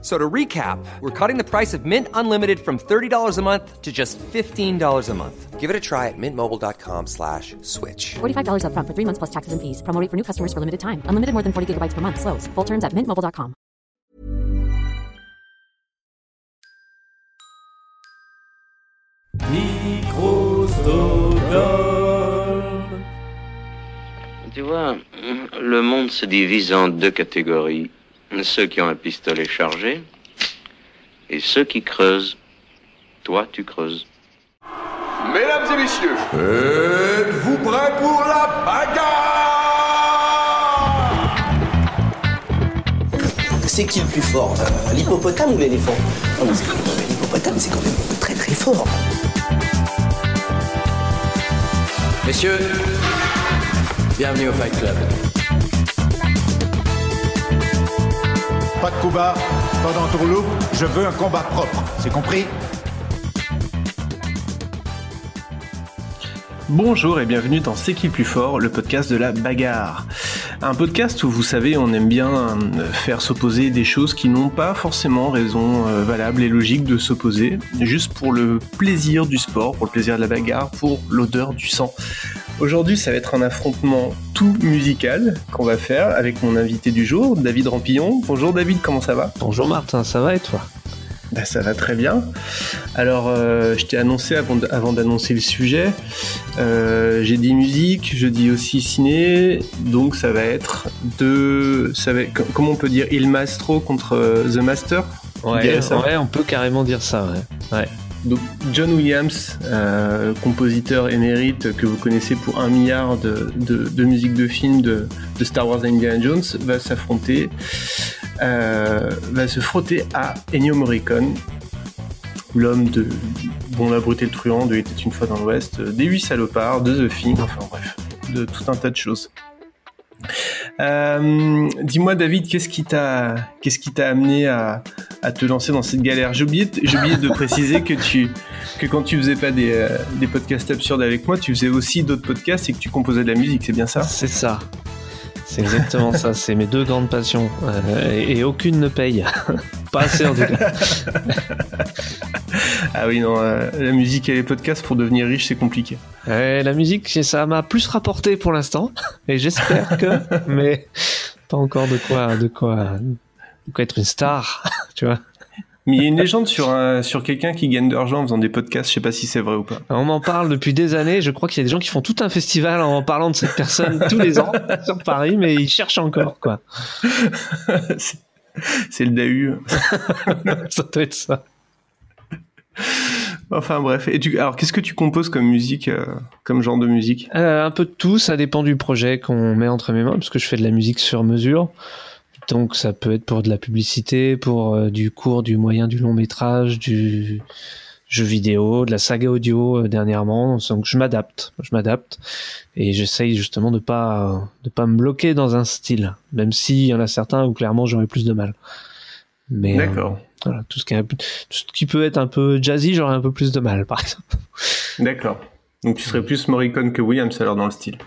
So to recap, we're cutting the price of Mint Unlimited from $30 a month to just $15 a month. Give it a try at mintmobile.com slash switch. $45 upfront for three months plus taxes and fees. Promo rate for new customers for limited time. Unlimited more than 40 gigabytes per month. Slows. Full terms at mintmobile.com. Tu vois, le monde se divise en deux catégories. Ceux qui ont un pistolet chargé et ceux qui creusent. Toi, tu creuses. Mesdames et messieurs, êtes-vous prêts pour la bagarre? C'est qui le plus fort? Euh, L'hippopotame ou l'éléphant? Non, mais c'est quand même- L'hippopotame, c'est quand même très très fort. Messieurs, bienvenue au Fight Club. Pas de coup bas, pas d'entourloupe, je veux un combat propre, c'est compris? Bonjour et bienvenue dans C'est qui plus fort, le podcast de la bagarre. Un podcast où vous savez, on aime bien euh, faire s'opposer des choses qui n'ont pas forcément raison euh, valable et logique de s'opposer, juste pour le plaisir du sport, pour le plaisir de la bagarre, pour l'odeur du sang. Aujourd'hui, ça va être un affrontement tout musical qu'on va faire avec mon invité du jour, David Rampillon. Bonjour David, comment ça va? Bonjour Martin, ça va et toi? Bah, ça va très bien. Alors, euh, je t'ai annoncé avant, d'annoncer le sujet, euh, j'ai dit musique, je dis aussi ciné, donc ça va être de, ça va comment on peut dire, Il Mastro contre euh, The Master? Ouais, ouais, on peut carrément dire ça, ouais. ouais. Donc John Williams, euh, compositeur émérite que vous connaissez pour un milliard de, de, de musiques de films de, Star Wars et Indiana Jones, va s'affronter, euh, va se frotter à Ennio Morricone, l'homme de Bon la brute et le truand, de était une fois dans l'Ouest, des huit salopards, de The Thing, enfin bref, de tout un tas de choses. Euh, Dis-moi David, qu'est-ce qui t'a qu'est-ce qui t'a amené à, à te lancer dans cette galère J'ai oublié, de- j'ai oublié de préciser que tu que quand tu faisais pas des, euh, des podcasts absurdes avec moi, tu faisais aussi d'autres podcasts et que tu composais de la musique, c'est bien ça? C'est ça. C'est exactement ça, c'est mes deux grandes passions. euh, et, et aucune ne paye. Pas assez en tout cas. Ah oui, non, euh, la musique et les podcasts pour devenir riche, c'est compliqué. La musique, ça m'a plus rapporté pour l'instant. Et j'espère que. Mais pas encore de quoi, de quoi, de quoi être une star. Tu vois. Mais il y a une légende sur, un, sur quelqu'un qui gagne de l'argent en faisant des podcasts, je sais pas si c'est vrai ou pas. On m'en parle depuis des années. Je crois qu'il y a des gens qui font tout un festival en parlant de cette personne tous les ans sur Paris, mais ils cherchent encore, quoi. c'est c'est le DAU. Ça doit être ça. Enfin bref. Et tu, alors qu'est-ce que tu composes comme musique, euh, comme genre de musique? Euh, un peu de tout, ça dépend du projet qu'on met entre mes mains, parce que je fais de la musique sur mesure. Donc ça peut être pour de la publicité, pour euh, du court, du moyen, du long métrage, du jeu vidéo, de la saga audio euh, dernièrement. Donc je m'adapte, je m'adapte et j'essaye justement de pas de pas me bloquer dans un style, même s'il y en a certains où clairement j'aurais plus de mal. Mais euh, D'accord. voilà, tout ce qui est un peu- tout ce qui peut être un peu jazzy, j'aurais un peu plus de mal, par exemple. D'accord. Donc tu serais plus Morricone que Williams alors dans le style.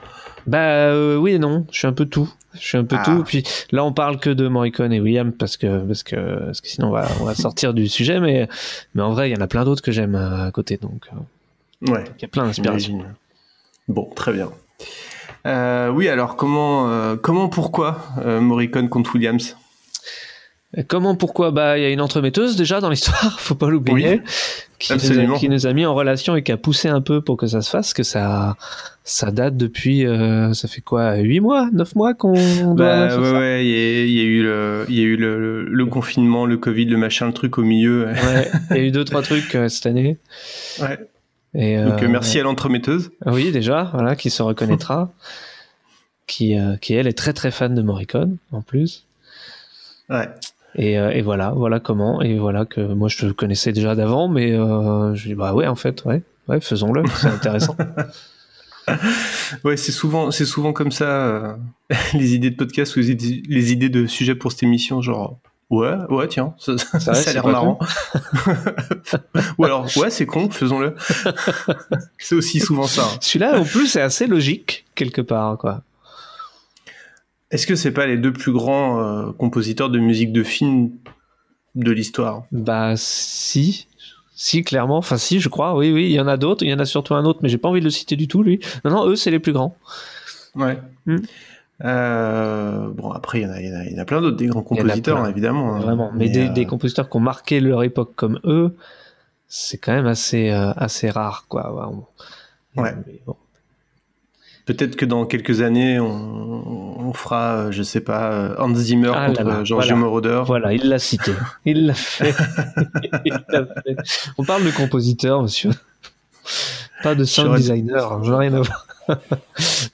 Bah euh, oui et non, je suis un peu tout. Je suis un peu Ah. tout. Puis là, on parle que de Morricone et William parce que parce que parce que sinon on va on va sortir du sujet. Mais mais en vrai, il y en a plein d'autres que j'aime euh, à côté. Donc euh, Ouais. il y a plein d'inspirations. Bon, très bien. Euh, oui, alors comment, euh, comment, pourquoi Morricone contre Williams? Comment, pourquoi? Bah, il y a une entremetteuse déjà dans l'histoire, faut pas l'oublier, qui, nous a, absolument. qui nous a mis en relation et qui a poussé un peu pour que ça se fasse. Que ça ça date depuis euh, ça fait quoi? 8 mois, 9 mois qu'on Bah, ouais, ouais, il y, a- il y a eu le, il y a eu le, le- confinement, le Covid, le machin, le truc au milieu. Ouais, il y a eu deux trois trucs euh, cette année. Ouais. Et, Donc euh, euh, merci à l'entremetteuse. Oui, déjà, voilà, qui se reconnaîtra. qui, euh, qui, elle, est très très fan de Morricone, en plus. Ouais. Et, euh, et voilà, voilà comment. Et voilà que moi, je te connaissais déjà d'avant, mais euh, je dis, bah ouais, en fait, ouais, ouais faisons-le, c'est intéressant. ouais, c'est souvent, c'est souvent comme ça, euh, les idées de podcast ou les idées, les idées de sujets pour cette émission, genre, ouais, ouais, tiens, ça, ça, Ça, ça c'est a l'air marrant. ou alors, ouais, c'est con, faisons-le. c'est aussi souvent ça. hein. Celui-là, en plus, c'est assez logique, quelque part, quoi. Est-ce que c'est pas les deux plus grands euh, compositeurs de musique de film de l'histoire? Bah, si. Si, clairement. Enfin, si, je crois. Oui, oui, il y en a d'autres. Il y en a surtout un autre, mais j'ai pas envie de le citer du tout, lui. Non, non, eux, c'est les plus grands. Ouais. Hmm. Euh, bon, après, il y en a, il y en a, il y en a plein d'autres, des grands compositeurs, évidemment. hein. Vraiment. Mais, des, euh, des compositeurs qui ont marqué leur époque comme eux, c'est quand même assez, euh, assez rare, quoi. Ouais, on- Ouais. mais bon. Peut-être que dans quelques années, on, on fera, euh, je sais pas, euh, Hans Zimmer Ah contre là, euh, Giorgio voilà. Moroder. Voilà, il l'a cité. Il l'a fait. On parle de compositeur, monsieur. Pas de sound J'aurais- designer, j'en ai rien à voir.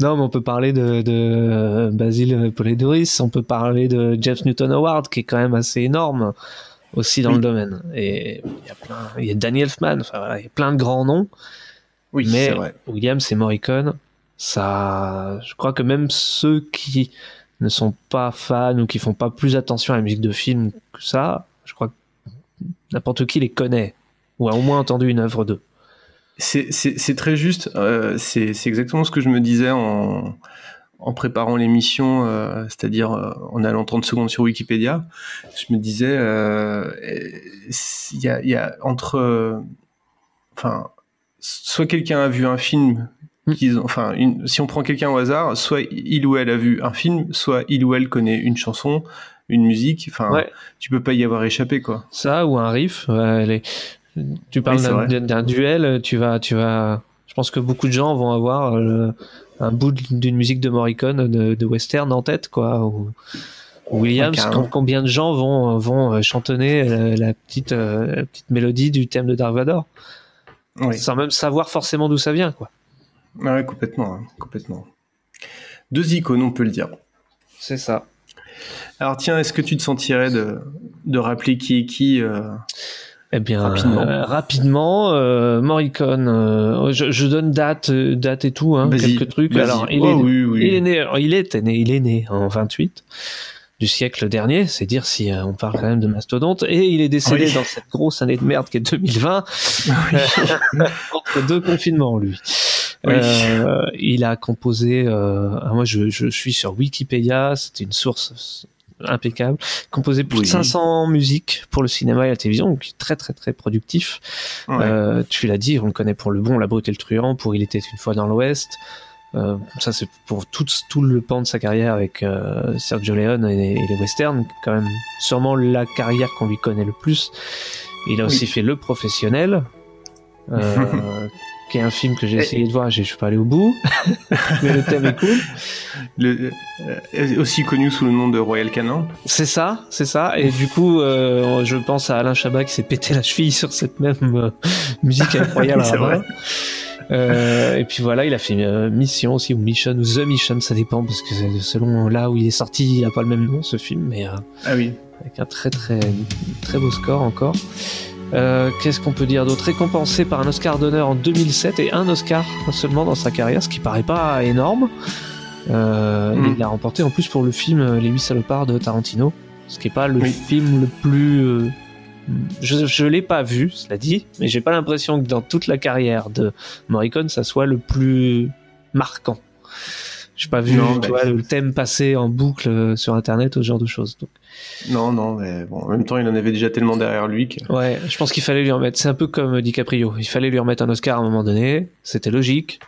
non, mais on peut parler de, de euh, Basil Polidoris, on peut parler de James Newton Howard, qui est quand même assez énorme aussi dans Oui. le domaine. Et il y a plein, il y a Danny Elfman, enfin voilà, il y a plein de grands noms. Oui, mais c'est vrai. Williams et Morricone, ça, je crois que même ceux qui ne sont pas fans ou qui font pas plus attention à la musique de film que ça, je crois que n'importe qui les connaît ou a au moins entendu une œuvre d'eux. C'est- très juste. euh, c'est exactement ce que je me disais en, en préparant l'émission, euh, c'est-à-dire euh, en allant 30 secondes sur Wikipédia. Je me disais, euh, il y, a, y a entre. euh, Enfin, soit quelqu'un a vu un film. Mm. qu'ils ont- Enfin, une- si on prend quelqu'un au hasard, soit il ou elle a vu un film, soit il ou elle connaît une chanson, une musique. Enfin, Ouais. tu peux pas y avoir échappé, quoi. Ça ou un riff. les- Tu parles Oui, d'un- duel, tu vas, tu vas. Je pense que beaucoup de gens vont avoir euh, un bout d'une musique de Morricone, de, de western en tête, quoi. Ou, Williams. Ouais, combien de gens vont vont euh, chantonner la, la petite euh, la petite mélodie du thème de Dark Vador, Oui. sans même savoir forcément d'où ça vient, quoi. Ah ouais, complètement, hein, complètement. Deux icônes, on peut le dire. C'est ça. Alors tiens, est-ce que tu te sentirais de, de rappeler qui est qui euh, Eh bien, Rapidement? euh, rapidement, euh, Morricone, euh, je, je donne date, date et tout, hein, quelques trucs. Alors, il, Oh est, oui, oui. il est né, il était né, il est né en 28 du siècle dernier, c'est dire si on parle quand même de mastodonte, et il est décédé Oui. dans cette grosse année de merde qui est 2020, entre deux confinements, lui. Oui. Euh, il a composé, euh, ah, moi je, je suis sur Wikipédia, c'était une source impeccable, composé plus Oui. de 500 musiques pour le cinéma et la télévision, donc très très très productif. Ouais. Euh, tu l'as dit, on le connaît pour le bon, la beauté et le truand, pour Il était une fois dans l'Ouest. Euh, ça c'est pour tout, tout le pan de sa carrière avec euh, Sergio Leone et, et les westerns, quand même sûrement la carrière qu'on lui connaît le plus. Il a aussi fait Le Professionnel, qui est un film que j'ai essayé de voir, je suis pas allé au bout, mais le thème est cool. Le- euh, aussi connu sous le nom de Royal Canin. C'est ça, c'est ça. Et du coup, euh, je pense à Alain Chabat qui s'est pété la cheville sur cette même euh, musique incroyable. C'est vrai. Euh, et puis voilà, il a fait euh, Mission aussi, ou Mission, ou The Mission, ça dépend, parce que selon là où il est sorti, il a pas le même nom, ce film, mais euh, Ah oui. avec un très très très beau score encore. Euh, Qu'est-ce qu'on peut dire d'autre Récompensé par un Oscar d'honneur en 2007 et un Oscar seulement dans sa carrière, ce qui paraît pas énorme. Euh. Il l'a remporté en plus pour le film euh, Les Huit Salopards de Tarantino, ce qui est pas le Oui. film le plus. euh, je je l'ai pas vu, cela dit, mais j'ai pas l'impression que dans toute la carrière de Morricone, ça soit le plus marquant. J'ai pas vu Non, tu vois, le thème passer en boucle euh, sur internet ou ce genre de choses. Donc, Non, non, mais bon, en même temps, il en avait déjà tellement derrière lui que. Ouais, je pense qu'il fallait lui remettre. C'est un peu comme DiCaprio. Il fallait lui remettre un Oscar à un moment donné. C'était logique.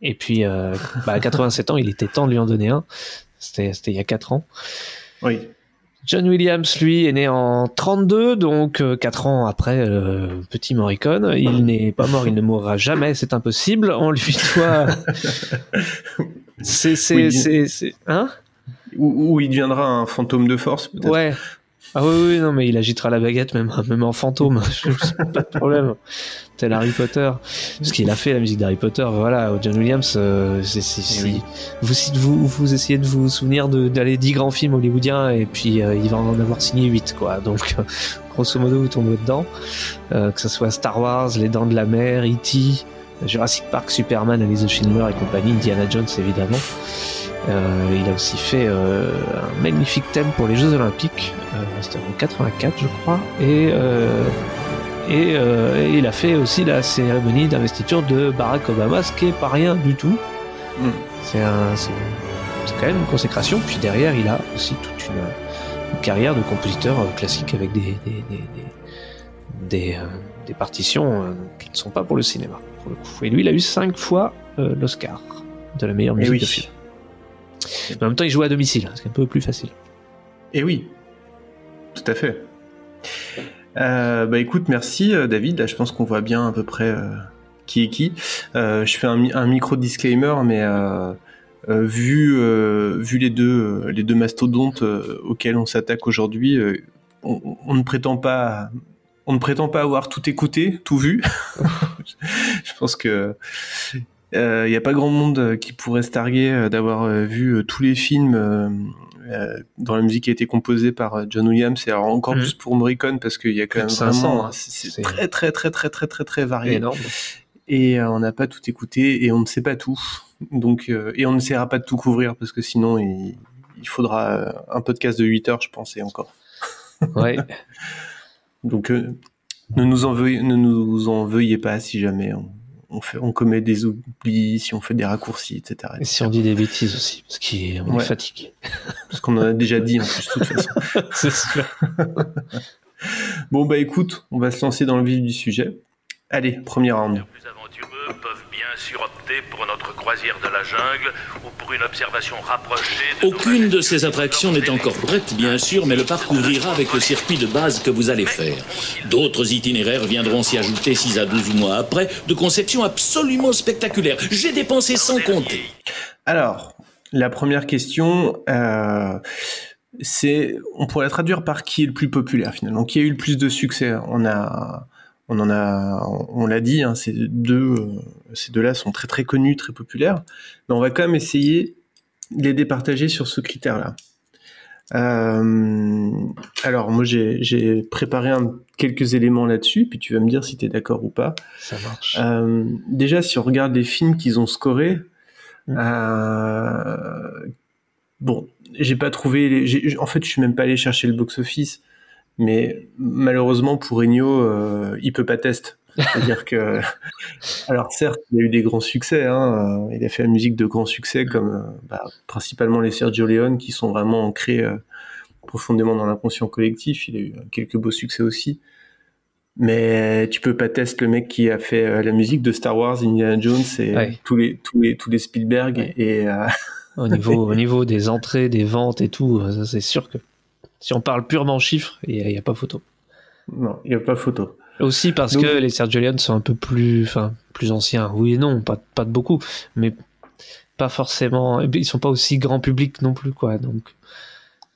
Et puis, euh, bah, à 87 ans, il était temps de lui en donner un. C'était il y a 4 ans. Oui. John Williams, lui, est né en 32, donc euh, 4 ans après euh, Petit Morricone. Il n'est pas mort, il ne mourra jamais, c'est impossible. On lui doit. C'est. C'est. C'est- c'est- Hein? Il deviendra un fantôme de force, peut-être? Ouais. Ah oui, oui, non, mais il agitera la baguette même, même en fantôme. pas de problème. Tel Harry Potter. Parce qu'il a fait la musique d'Harry Potter, voilà. John Williams, euh, c'est, c'est- Eh c'est- oui. vous, vous, vous essayez de vous souvenir d'aller 10 grands films hollywoodiens et puis euh, il va en avoir signé 8, quoi. Donc, euh, grosso modo, vous tombez dedans. Euh, que ce soit Star Wars, Les Dents de la Mer, E.T., Jurassic Park, Superman, Alice the Schindler et compagnie, Indiana Jones évidemment. Euh, il a aussi fait euh, un magnifique thème pour les Jeux Olympiques, euh, c'était en 84 je crois, et, euh, et, euh, et il a fait aussi la cérémonie d'investiture de Barack Obama, ce qui est pas rien du tout. Mm. C'est quand même une consécration. Puis derrière, il a aussi toute une, une carrière de compositeur euh, classique avec des des des, des, des, euh, des partitions euh, qui ne sont pas pour le cinéma. Pour le coup. Et lui, il a eu cinq fois euh, l'Oscar de la meilleure Eh musique oui. de film. Mais en même temps, il joue à domicile, c'est un peu plus facile. Et oui, tout à fait. Euh, bah écoute, merci euh, David. Là, je pense qu'on voit bien à peu près euh, qui est qui. Je fais un, mi- un micro disclaimer, mais vu vu les deux les deux mastodontes auxquels on s'attaque aujourd'hui, on, on ne prétend pas on ne prétend pas avoir tout écouté, tout vu. je pense que il n'y a pas grand monde euh, qui pourrait se targuer euh, d'avoir euh, vu euh, tous les films euh, euh, dont la musique a été composée par euh, John Williams et alors encore Mhm. plus pour Morricone parce qu'il y a quand même Plus de 500, vraiment hein. c'est très très très très très très très varié énorme. et euh, on n'a pas tout écouté et on ne sait pas tout donc euh, et on n'essaiera pas de tout couvrir parce que sinon il, il faudra euh, un podcast de 8 heures je pense et encore Ouais. donc euh, ne nous en veuillez, ne nous en veuillez pas si jamais on, on fait on commet des oublis si on fait des raccourcis etc, Et si on dit des bêtises aussi, parce qu'on Ouais. est fatigué. parce qu'on en a déjà dit en plus de toute façon c'est sûr. Bon bah écoute, on va se lancer dans le vif du sujet. Allez, premier round. plus aventureux peuvent sûr opter pour notre croisière de la jungle ou pour une observation rapprochée de Aucune de ces attractions n'est encore prête, bien sûr, mais le parc ouvrira avec le circuit de base que vous allez faire. D'autres itinéraires viendront s'y ajouter 6 à 12 mois après, de conception absolument spectaculaire. J'ai dépensé sans compter. Alors, la première question, euh, c'est, on pourrait la traduire par qui est le plus populaire finalement, qui a eu le plus de succès? On a, on en a, on l'a dit, hein, ces deux, euh, ces deux-là sont très très connus, très populaires, mais on va quand même essayer de les départager sur ce critère-là. Euh, alors moi j'ai préparé un- quelques éléments là-dessus, puis tu vas me dire si tu es d'accord ou pas. Ça marche. Euh, déjà, si on regarde les films qu'ils ont scorés, Mm. euh, bon, j'ai pas trouvé. les- en fait, je suis même pas allé chercher le box-office, mais malheureusement pour Ennio, euh, il peut pas test. C'est-à-dire que, alors certes, il a eu des grands succès. Hein, euh, il a fait la musique de grands succès comme euh, bah, principalement les Sergio Leone, qui sont vraiment ancrés euh, profondément dans l'inconscient collectif. Il a eu quelques beaux succès aussi. Mais tu peux pas tester le mec qui a fait euh, la musique de Star Wars, Indiana Jones et Ouais. tous les tous les tous les Spielberg Ouais. et euh, Au niveau, au niveau des entrées, des ventes et tout, c'est sûr que si on parle purement chiffres, il n'y a, pas photo. non, il y a pas photo. Aussi parce Donc- que les Sergio Leone sont un peu plus, enfin, plus anciens. Oui et non, pas, pas de beaucoup, mais pas forcément. Ils sont pas aussi grand public non plus, quoi. Donc,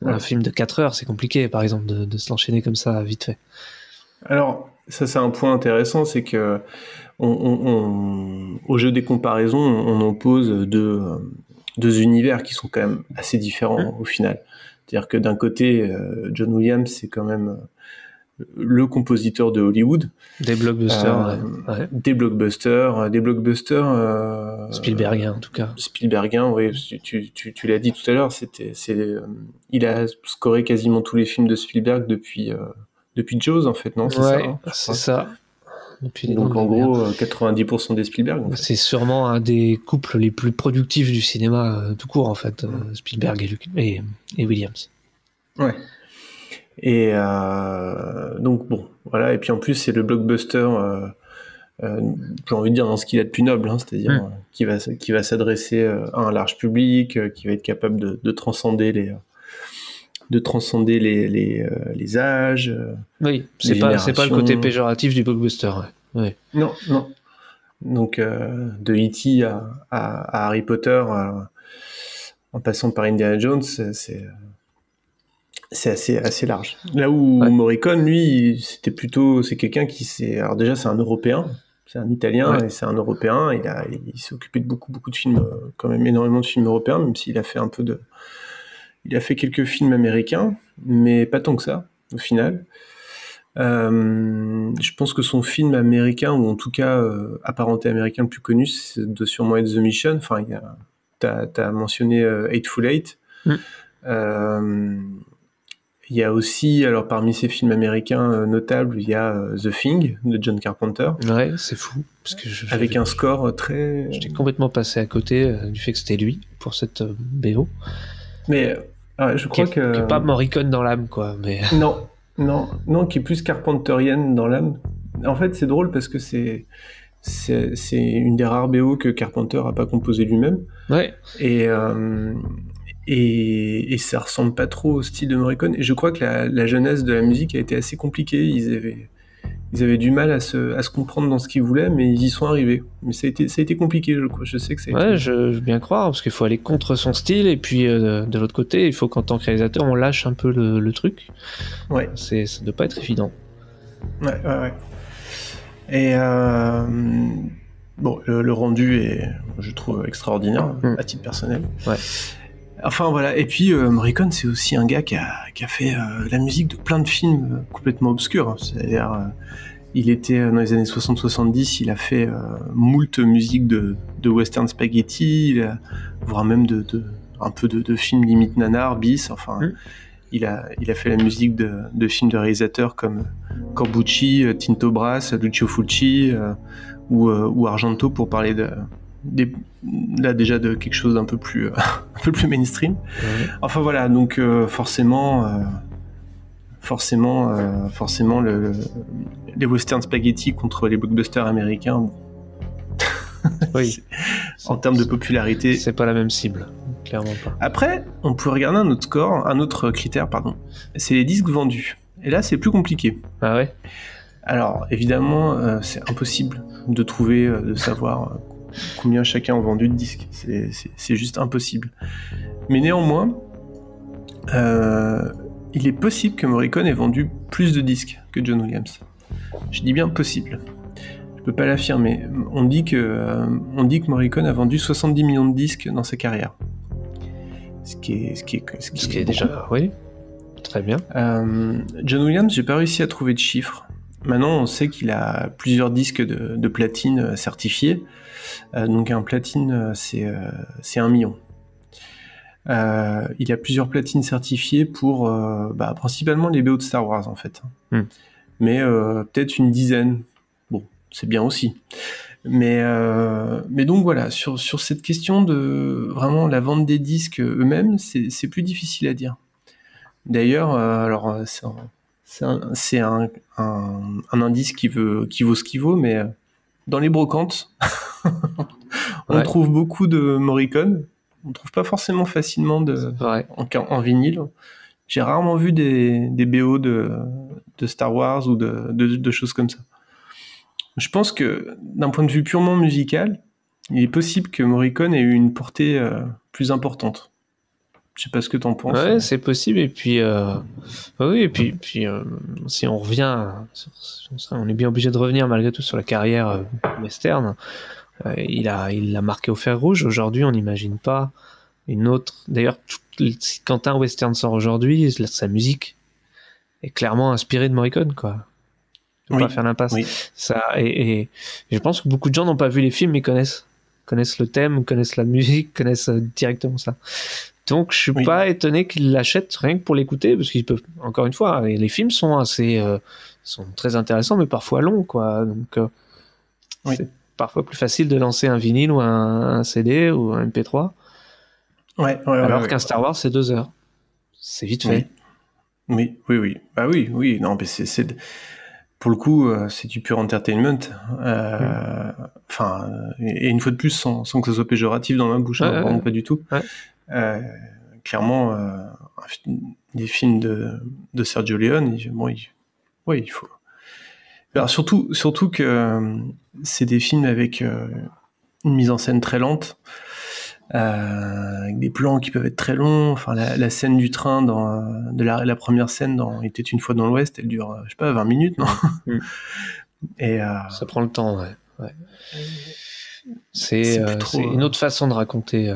un film de 4 heures, c'est compliqué, par exemple, de, de se l'enchaîner comme ça vite fait. Alors, ça c'est un point intéressant, c'est que on, on- on- au jeu des comparaisons, on oppose deux, deux univers qui sont quand même assez différents au final. C'est-à-dire que d'un côté, euh, John Williams, c'est quand même le compositeur de Hollywood, Des blockbusters, Euh, ouais. Des blockbusters, euh, des blockbusters euh, Spielbergien, en tout cas. Spielbergien, oui, tu, tu, l'as dit tout à l'heure, c'était, c'est, euh, il a scoré quasiment tous les films de Spielberg depuis, depuis Jaws, en fait, non C'est ça, hein, c'est ça. Depuis Donc en merde. gros, euh, 90% des Spielberg. en fait. C'est sûrement un des couples les plus productifs du cinéma tout court, en fait, Spielberg et, Luc- et, et Williams. Ouais. Et euh, donc bon, voilà. Et puis en plus, c'est le blockbuster. Euh, euh, j'ai envie de dire dans ce qu'il a de plus noble, hein, c'est-à-dire Mm. qui va qui va s'adresser à un large public, qui va être capable de, de transcender les de transcender les les, les âges. Oui, c'est pas, c'est pas le côté péjoratif du blockbuster. Ouais. Ouais. Non, non. Donc euh, de E.T. à, à, à Harry Potter, euh, en passant par Indiana Jones, c'est c'est assez assez large. Là où Ouais. Morricone, lui, c'était plutôt c'est quelqu'un qui s'est alors déjà c'est un Européen, c'est un Italien Ouais. et c'est un Européen. Il a il s'est occupé de beaucoup beaucoup de films, euh, quand même énormément de films européens, même s'il a fait un peu de il a fait quelques films américains, mais pas tant que ça au final. Euh, je pense que son film américain, ou en tout cas euh, apparenté américain le plus connu, c'est de sûrement être The Mission. Enfin, tu as, mentionné euh, Eightful Eight. Mm. Euh, il y a aussi, alors parmi ces films américains euh, notables, il y a euh, The Thing de John Carpenter. Ouais, c'est fou. Parce que je, avec un score très. J'étais complètement passé à côté euh, du fait que c'était lui pour cette euh, BO. Mais ouais, je crois que. qui est pas Morricone dans l'âme, quoi. Mais Non, non, non, qui est plus carpenterienne dans l'âme. En fait, c'est drôle parce que c'est c'est c'est une des rares BO que Carpenter a pas composé lui-même. ouais. Et, euh, et, et ça ressemble pas trop au style de Morricone. Et je crois que la, la jeunesse de la musique a été assez compliquée. Ils avaient, ils avaient du mal à se, à se comprendre dans ce qu'ils voulaient, mais ils y sont arrivés. Mais ça a été, ça a été compliqué, je crois. Je sais que ça a Ouais, été... je, je veux bien croire, parce qu'il faut aller contre son style, et puis euh, de l'autre côté, il faut qu'en tant que réalisateur, on lâche un peu le, le truc. Ouais. C'est, ça doit pas être évident. Ouais, ouais, ouais. Et euh, bon, le, le rendu est, je trouve, extraordinaire Mm. à titre personnel. Ouais. Enfin voilà. Et puis euh, Morricone, c'est aussi un gars qui a, qui a fait euh, la musique de plein de films euh, complètement obscurs. C'est-à-dire, euh, il était dans les années 60-70, il a fait moult musique de, de western spaghetti, il a- voire même de, de un peu de, de films limite nanar, bis. Enfin, Mm. il a, il a fait la musique de, films de réalisateurs comme Corbucci, Tinto Brass, Lucio Fulci ou, ou Argento pour parler de, des- là déjà de quelque chose d'un peu plus euh, un peu plus mainstream. Enfin voilà, donc euh, forcément euh, forcément euh, forcément le, le- les western spaghetti contre les blockbusters américains Oui. en termes de popularité. C'est pas la même cible, clairement pas. Après, on peut regarder un autre score, un autre critère, pardon. C'est les disques vendus. Et là, c'est plus compliqué. Ah ouais? Alors, évidemment, euh, c'est impossible de trouver, de savoir combien chacun a vendu de disques. C'est- juste impossible. Mais néanmoins, euh, il est possible que Morricone ait vendu plus de disques que John Williams. Je dis bien possible. Je peux pas l'affirmer. On dit que euh, on dit que Morricone a vendu 70 millions de disques dans sa carrière. Ce qui est ce qui est ce qui Ce qui est est déjà, oui, très bien. euh, John Williams, j'ai pas réussi à trouver de chiffres. Maintenant, on sait qu'il a plusieurs disques de, de platine euh, certifiés. Euh, donc un platine, euh, c'est euh, un million. Euh, il a plusieurs platines certifiées pour bah, principalement les BO de Star Wars en fait. Hmm. Mais peut-être une dizaine. Bon, c'est bien aussi. Mais, mais donc voilà, sur, sur cette question de vraiment la vente des disques eux-mêmes, c'est plus difficile à dire. D'ailleurs, alors c'est c'est un, c'est un, un- un indice qui, veut, qui vaut ce qu'il vaut, mais euh, dans les brocantes, on Ouais. trouve beaucoup de Morricone. On trouve pas forcément facilement de, en, en vinyle. J'ai rarement vu des, des BO de, de Star Wars ou de, de, de choses comme ça. Je pense que d'un point de vue purement musical, il est possible que Morricone ait eu une portée euh, plus importante. Je sais pas ce que t'en penses. Ouais, c'est possible. Et puis, euh, oui, et puis, puis euh, si on revient, on est bien obligé de revenir malgré tout sur la carrière euh, western. Il a, il l'a marqué au fer rouge. Aujourd'hui, on n'imagine pas une autre. D'ailleurs, si- quand un western sort aujourd'hui, sa musique est clairement inspirée de Morricone, quoi. On Oui, pas faire l'impasse. oui. Ça, et, je pense que beaucoup de gens n'ont pas vu les films, mais connaissent, connaissent le thème, connaissent la musique, connaissent directement ça. Donc, je suis Oui. pas étonné qu'ils l'achètent rien que pour l'écouter, parce qu'ils peuvent, encore une fois, et les films sont assez, euh, sont très intéressants, mais parfois longs, quoi. Donc, euh, Oui. c'est parfois plus facile de lancer un vinyle ou un, un CD ou un MP3, Ouais, ouais, ouais, alors ouais. qu'un Star Wars, c'est deux heures. C'est vite fait. Oui, oui, oui. Bah oui, oui. Non, mais c'est, pour le coup, euh, c'est du pur entertainment. Euh, Enfin, euh, et et une fois de plus, sans, sans que ce soit péjoratif dans ma bouche, hein, vraiment pas du tout. Euh, clairement, euh, des films de, de Sergio Leone, il, bon, il, ouais, il faut. Alors surtout, surtout que euh, c'est des films avec euh, une mise en scène très lente. Euh, avec des plans qui peuvent être très longs. Enfin, la, la scène du train dans euh, de la, la première scène dans Il était une fois dans l'Ouest, elle dure, je sais pas, 20 minutes, non Mm. Et euh, Ça prend le temps, ouais. ouais. C'est euh, c'est une autre façon de raconter.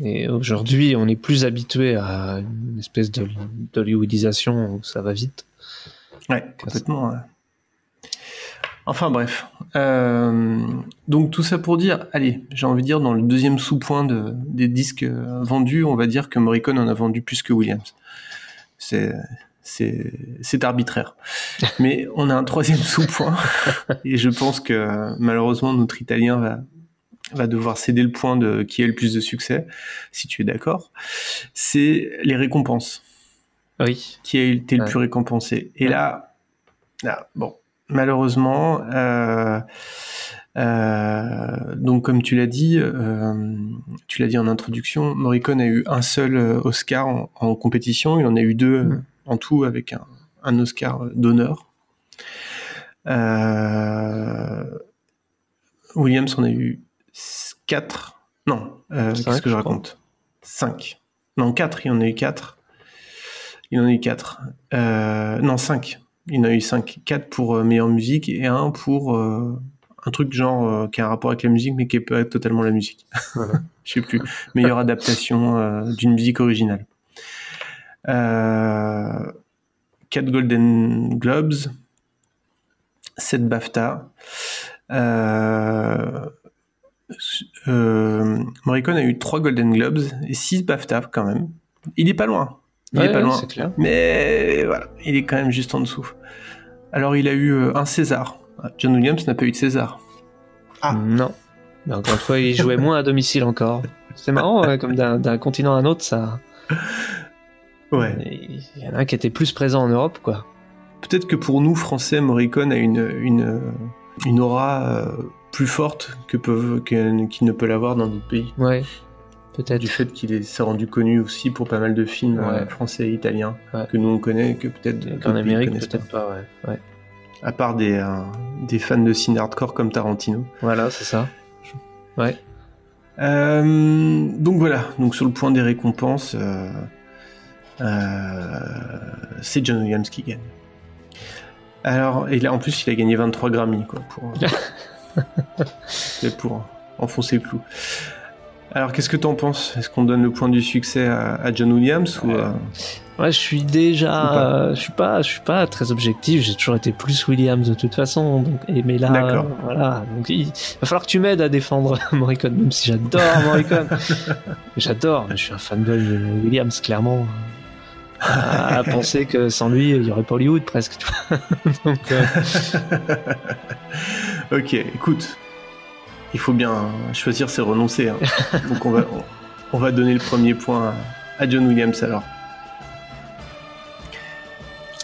Et aujourd'hui, on est plus habitué à une espèce de d'hollywoodisation où ça va vite. Ouais, complètement. ouais. Enfin bref. Euh, donc tout ça pour dire, allez, j'ai envie de dire dans le deuxième sous-point de, des disques euh, vendus, on va dire que Morricone en a vendu plus que Williams. C'est c'est arbitraire. Mais on a un troisième sous-point et je pense que malheureusement notre Italien va va devoir céder le point de qui a le plus de succès, si tu es d'accord. C'est les récompenses. Oui. Qui a été le plus récompensé. Et Ouais. là, là, bon, malheureusement, euh, euh, donc comme tu l'as dit, euh, tu l'as dit en introduction, Morricone a eu un seul Oscar en, en compétition. Il en a eu deux en tout avec un, un Oscar d'honneur. Williams en a eu s- quatre. Non, euh, qu'est-ce que je raconte Cinq. Non, quatre. Il en a eu quatre. Il en a eu quatre. Euh, non, cinq. Il en a eu cinq. Quatre pour euh, meilleure musique et un pour euh, un truc genre qui a un rapport avec la musique mais qui est pas totalement la musique. Je sais plus. Meilleure adaptation d'une musique originale. Euh, quatre Golden Globes, 7 BAFTA. Euh, euh, Morricone a eu 3 Golden Globes et 6 BAFTA quand même. Il est pas loin. Il Ouais, est pas loin. clair. Mais voilà, il est quand même juste en dessous. Alors il a eu euh, un César. John Williams n'a pas eu de César. Ah. Non. Mais encore une fois, il jouait moins à domicile encore. C'est marrant, ouais, comme d'un d'un continent à un autre, ça. Ouais. Il y en a un qui était plus présent en Europe, quoi. Peut-être que pour nous, Français, Morricone a une, une, une aura euh, plus forte que peuvent, qu'il ne peut l'avoir dans d'autres pays. Ouais, peut-être. Du fait qu'il est- s'est rendu connu aussi pour pas mal de films Ouais. euh, français et italiens Ouais. que nous on connaît que peut-être pays Amérique, peut-être pas, ouais. À part des, euh, des fans de ciné hardcore comme Tarantino. Voilà, c'est ça. Ouais. Euh, donc voilà, donc sur le point des récompenses, euh, c'est John Williams qui gagne. Alors, et là en plus il a gagné 23 Grammy quoi pour, c'est pour enfoncer le clou. Alors qu'est-ce que t'en penses? Est-ce qu'on donne le point du succès à, à John Williams ou euh, Ouais, je suis déjà, euh, je suis pas, je suis pas très objectif. J'ai toujours été plus Williams de toute façon. Donc, et mais là, euh, voilà. Donc, il va falloir que tu m'aides à défendre Morricone, même si j'adore Morricone. j'adore. Je suis un fanboy de Williams, clairement. À, à penser que sans lui, il y aurait pas Hollywood presque. Donc, euh, Ok, écoute, il faut bien choisir, c'est renoncer. hein. Donc on va, on, va donner le premier point à, John Williams alors.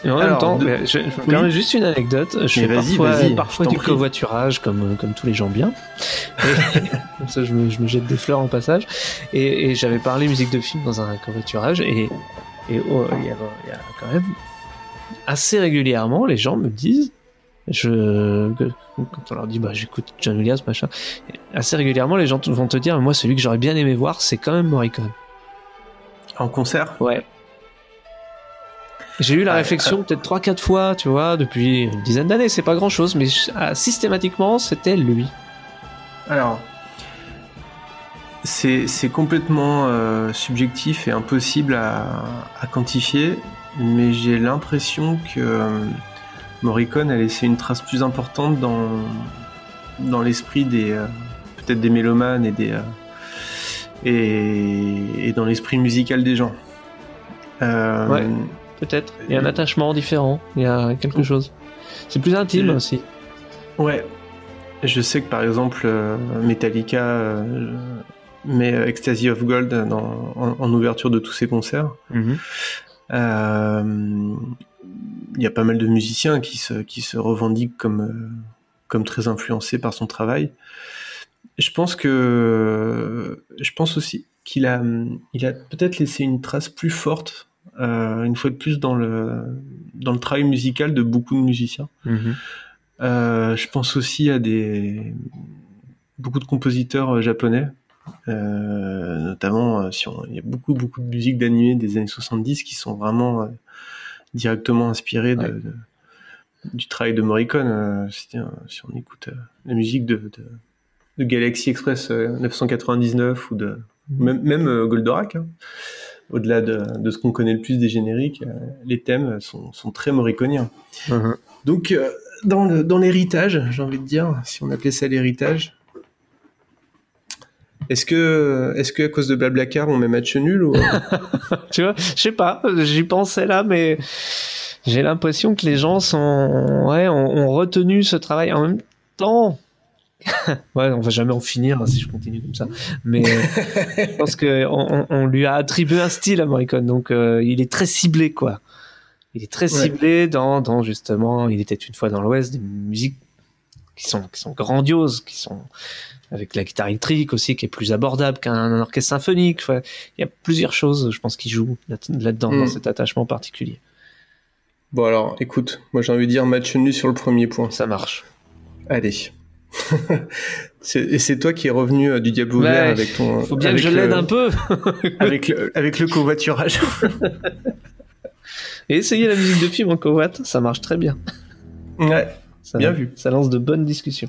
Et en Alors, même temps, de- mais je, je me Oui. permets juste une anecdote. Je Mais fais parfois, parfois du prie. covoiturage, comme, comme tous les gens bien. Et, comme ça, je me, je me jette des fleurs en passage. Et, et j'avais parlé musique de film dans un covoiturage. Et, et oh, y, il y a quand même assez régulièrement, les gens me disent. Je, quand on leur dit, bah, j'écoute John Williams, machin. assez régulièrement, les gens vont te dire, moi, celui que j'aurais bien aimé voir, c'est quand même Morricone. En concert? Ouais. J'ai eu la Ouais, réflexion peut-être 3-4 fois, tu vois, depuis une dizaine d'années, c'est pas grand chose, mais ah, systématiquement, c'était lui. Alors, c'est c'est complètement euh, subjectif et impossible à, à quantifier, mais j'ai l'impression que euh, Morricone a laissé une trace plus importante dans, dans l'esprit des euh, peut-être des mélomanes et des euh, et, et dans l'esprit musical des gens. Euh, Ouais. Peut-être. Il y a un attachement différent, il y a quelque chose. C'est plus intime Euh, aussi. Ouais. Je sais que par exemple Metallica euh, met Ecstasy of Gold dans- en, en ouverture de tous ses concerts. Euh, Il y a pas mal de musiciens qui se, qui se revendiquent comme, euh, comme très influencés par son travail. Je pense que je pense aussi qu'il a, il a peut-être laissé une trace plus forte, euh, une fois de plus, dans le, dans le travail musical de beaucoup de musiciens. Mhm. Euh, je pense aussi à des beaucoup de compositeurs japonais, euh, notamment si on- il y a beaucoup beaucoup de musiques d'animés des années 70 qui sont vraiment directement inspirées de, Ouais. de- du travail de Morricone. euh, si, si on écoute euh, la musique de, Galaxy Express euh, 999 ou de même, même euh, Goldorak, hein. au-delà de, de ce qu'on connaît le plus des génériques, euh, les thèmes sont, sont très moriconiens. Mhm. Donc, euh, dans l'héritage, j'ai envie de dire, si on appelait ça l'héritage, est-ce que, est-ce que à cause de Blablacar, on met match nul ou... tu vois, je sais pas, j'y pensais là, mais j'ai l'impression que les gens sont, ouais, ont, ont retenu ce travail en même temps. ouais, on va jamais en finir hein, si je continue comme ça. Mais euh, je pense que on, lui a attribué un style à Morricone, donc euh, il est très ciblé, quoi. Il est très Ouais. ciblé dans, dans justement, il était une fois dans l'Ouest, des musiques qui sont, qui sont grandioses, qui sont avec la guitare électrique aussi, qui est plus abordable qu'un orchestre symphonique. Enfin, il y a plusieurs choses, je pense, qui jouent là- là-dedans, Mm. dans cet attachement particulier. Bon alors, écoute, moi j'ai envie de dire match nul sur le premier point. Ça marche. Allez. Et c'est toi qui es revenu euh, du diable Ouais, vert avec ton... faut bien que je le- l'aide un peu. avec, le, avec le covoiturage. Et essayer la musique de film en covoit, ça marche très bien. ouais, Ça, bien vu. Ça lance de bonnes discussions.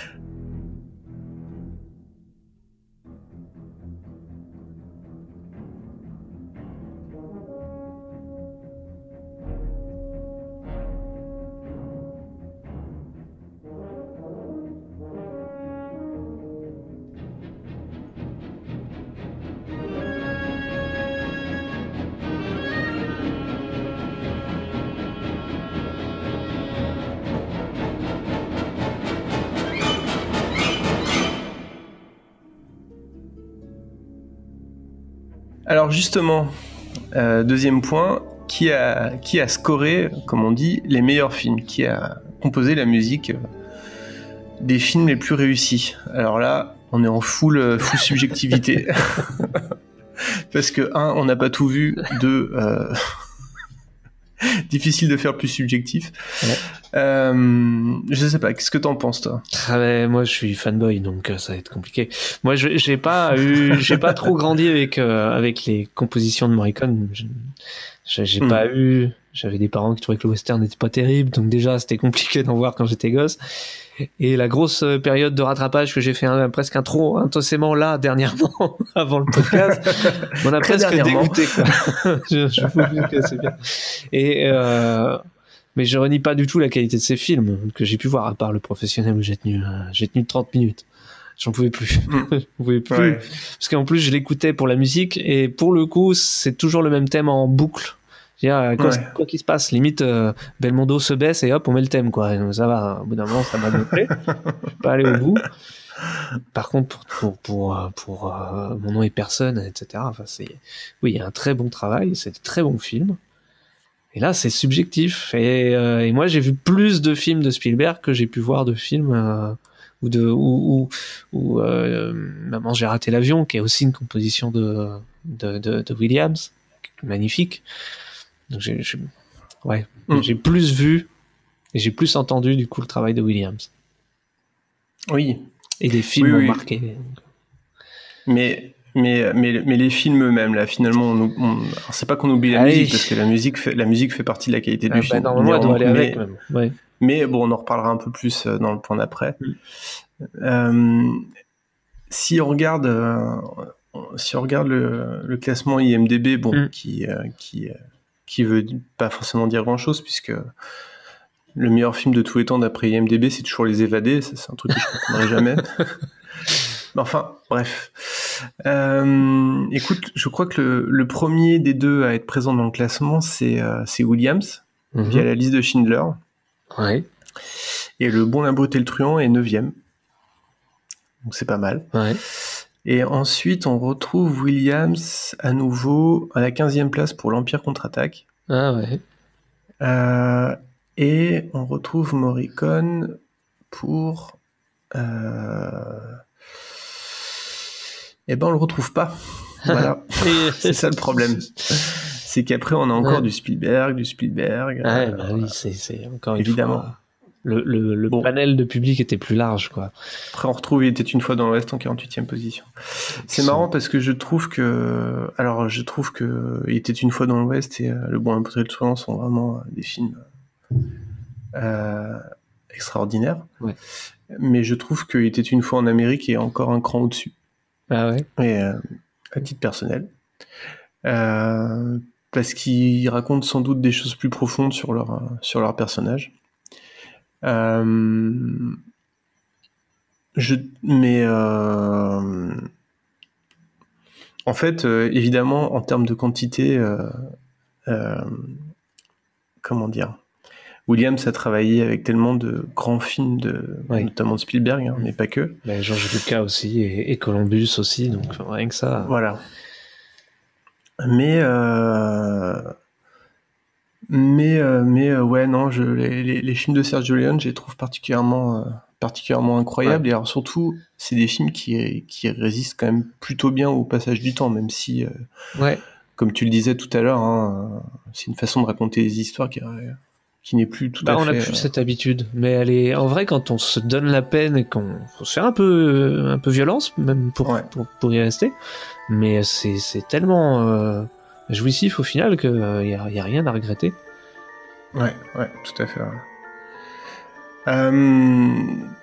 justement, euh, deuxième point, qui a, qui a scoré, comme on dit, les meilleurs films Qui a composé la musique euh, des films les plus réussis Alors là, on est en full, euh, full subjectivité. Parce que, un, on n'a pas tout vu, deux, euh, difficile de faire plus subjectif. Euh, je sais pas, qu'est-ce que t'en penses toi? Ah ouais, moi, je suis fanboy, donc euh, ça va être compliqué. Moi, je- j'ai pas eu, j'ai pas trop grandi avec euh, avec les compositions de Morricone. J'ai Hmm. pas eu. J'avais des parents qui trouvaient que le western n'était pas terrible, donc déjà c'était compliqué d'en voir quand j'étais gosse. Et la grosse euh, période de rattrapage que j'ai fait un- presque un trop intensément là dernièrement avant le podcast, m'en a Très presque dégoûté. Quoi. je, je vous que c'est bien. Et euh, mais je renie pas du tout la qualité de ces films que j'ai pu voir, à part le professionnel où j'ai tenu, euh, j'ai tenu 30 minutes. J'en pouvais plus. J'en pouvais plus. Ouais. Parce qu'en plus, je l'écoutais pour la musique et pour le coup, c'est toujours le même thème en boucle. C'est-à-dire, quoi, Ouais. quoi qu'il se passe, limite, euh, Belmondo se baisse et hop, on met le thème, quoi. Et ça va, au bout d'un moment, ça m'a gonflé. Je vais pas aller au bout. Par contre, pour, pour, pour, euh, pour, euh, Mon nom est personne, etc. Enfin, oui, il y a un très bon travail, c'est un très bon film. Et là, c'est subjectif. Et, euh, et moi, j'ai vu plus de films de Spielberg que j'ai pu voir de films euh, ou de ou, ou, ou, euh, Maman, j'ai raté l'avion, qui est aussi une composition de de, de, de Williams, magnifique. Donc j'ai, j'ai- ouais, Mm. j'ai plus vu et j'ai plus entendu du coup le travail de Williams. Oui. Et des films Oui, m'ont oui. marqué. Mais, mais, mais, mais les films eux-mêmes, là, finalement, on, c'est pas qu'on oublie la Ah musique, parce que la musique fait, la musique fait partie de la qualité Ah, du bah, film. normalement, elle doit aller mais, avec même. Ouais. mais bon, on en reparlera un peu plus euh, dans le point d'après. Mm. Euh, si on regarde, euh, si on regarde le, le classement IMDb, bon, Mm. qui, euh, qui, qui veut pas forcément dire grand-chose, puisque le meilleur film de tous les temps d'après IMDb, c'est toujours Les Évadés. Ça, c'est un truc que je comprendrai jamais. Mais enfin, bref. Euh, écoute, je crois que le, le premier des deux à être présent dans le classement, c'est euh, c'est Williams, Mhm. via la liste de Schindler. Ouais. Et le bon, la et le truand est neuvième. Donc c'est pas mal. Ouais. Et ensuite, on retrouve Williams à nouveau à la 15e place pour l'Empire contre-attaque. Ah ouais. Euh, et on retrouve Morricone pour. Euh... Eh ben, on le retrouve pas. Voilà. c'est ça le problème. C'est qu'après, on a encore Ouais. du Spielberg, du Spielberg. Euh, bah oui, c'est, c'est encore une Évidemment. fois, Le, le, le Bon. panel de public était plus large, quoi. Après, on retrouve Il était une fois dans l'Ouest en 48e position. C'est marrant parce que je trouve que. Alors, je trouve que Il était une fois dans l'Ouest et euh, Le Bon Impossible de Truand sont vraiment euh, des films euh, extraordinaires. Ouais. Mais je trouve que Il était une fois en Amérique est encore un cran au-dessus. Ah ouais. Et, euh, à titre personnel. Parce qu'ils racontent sans doute des choses plus profondes sur leur, sur leur personnage. Euh, je, mais euh, en fait, euh, évidemment, en termes de quantité, comment dire, Williams a travaillé avec tellement de grands films, de, notamment de Spielberg, hein, mais pas que. Ben, Georges Lucas aussi et, et Columbus aussi, donc rien que ça. Voilà. Mais euh, mais euh, mais euh, ouais non, je, les, les, les films de Sergio Leone, je les trouve particulièrement euh, particulièrement incroyables et alors surtout c'est des films qui qui résistent quand même plutôt bien au passage du temps, même si euh, Ouais. comme tu le disais tout à l'heure, hein, c'est une façon de raconter des histoires qui qui n'est plus tout Bah, à on fait. a plus euh, cette habitude, mais elle est en vrai quand on se donne la peine et qu'on faut se faire un peu un peu violence même pour pour, pour y rester, mais c'est c'est tellement jouissif au final que euh, y, a, y a rien à regretter. Ouais, ouais, tout à fait. ouais. Euh,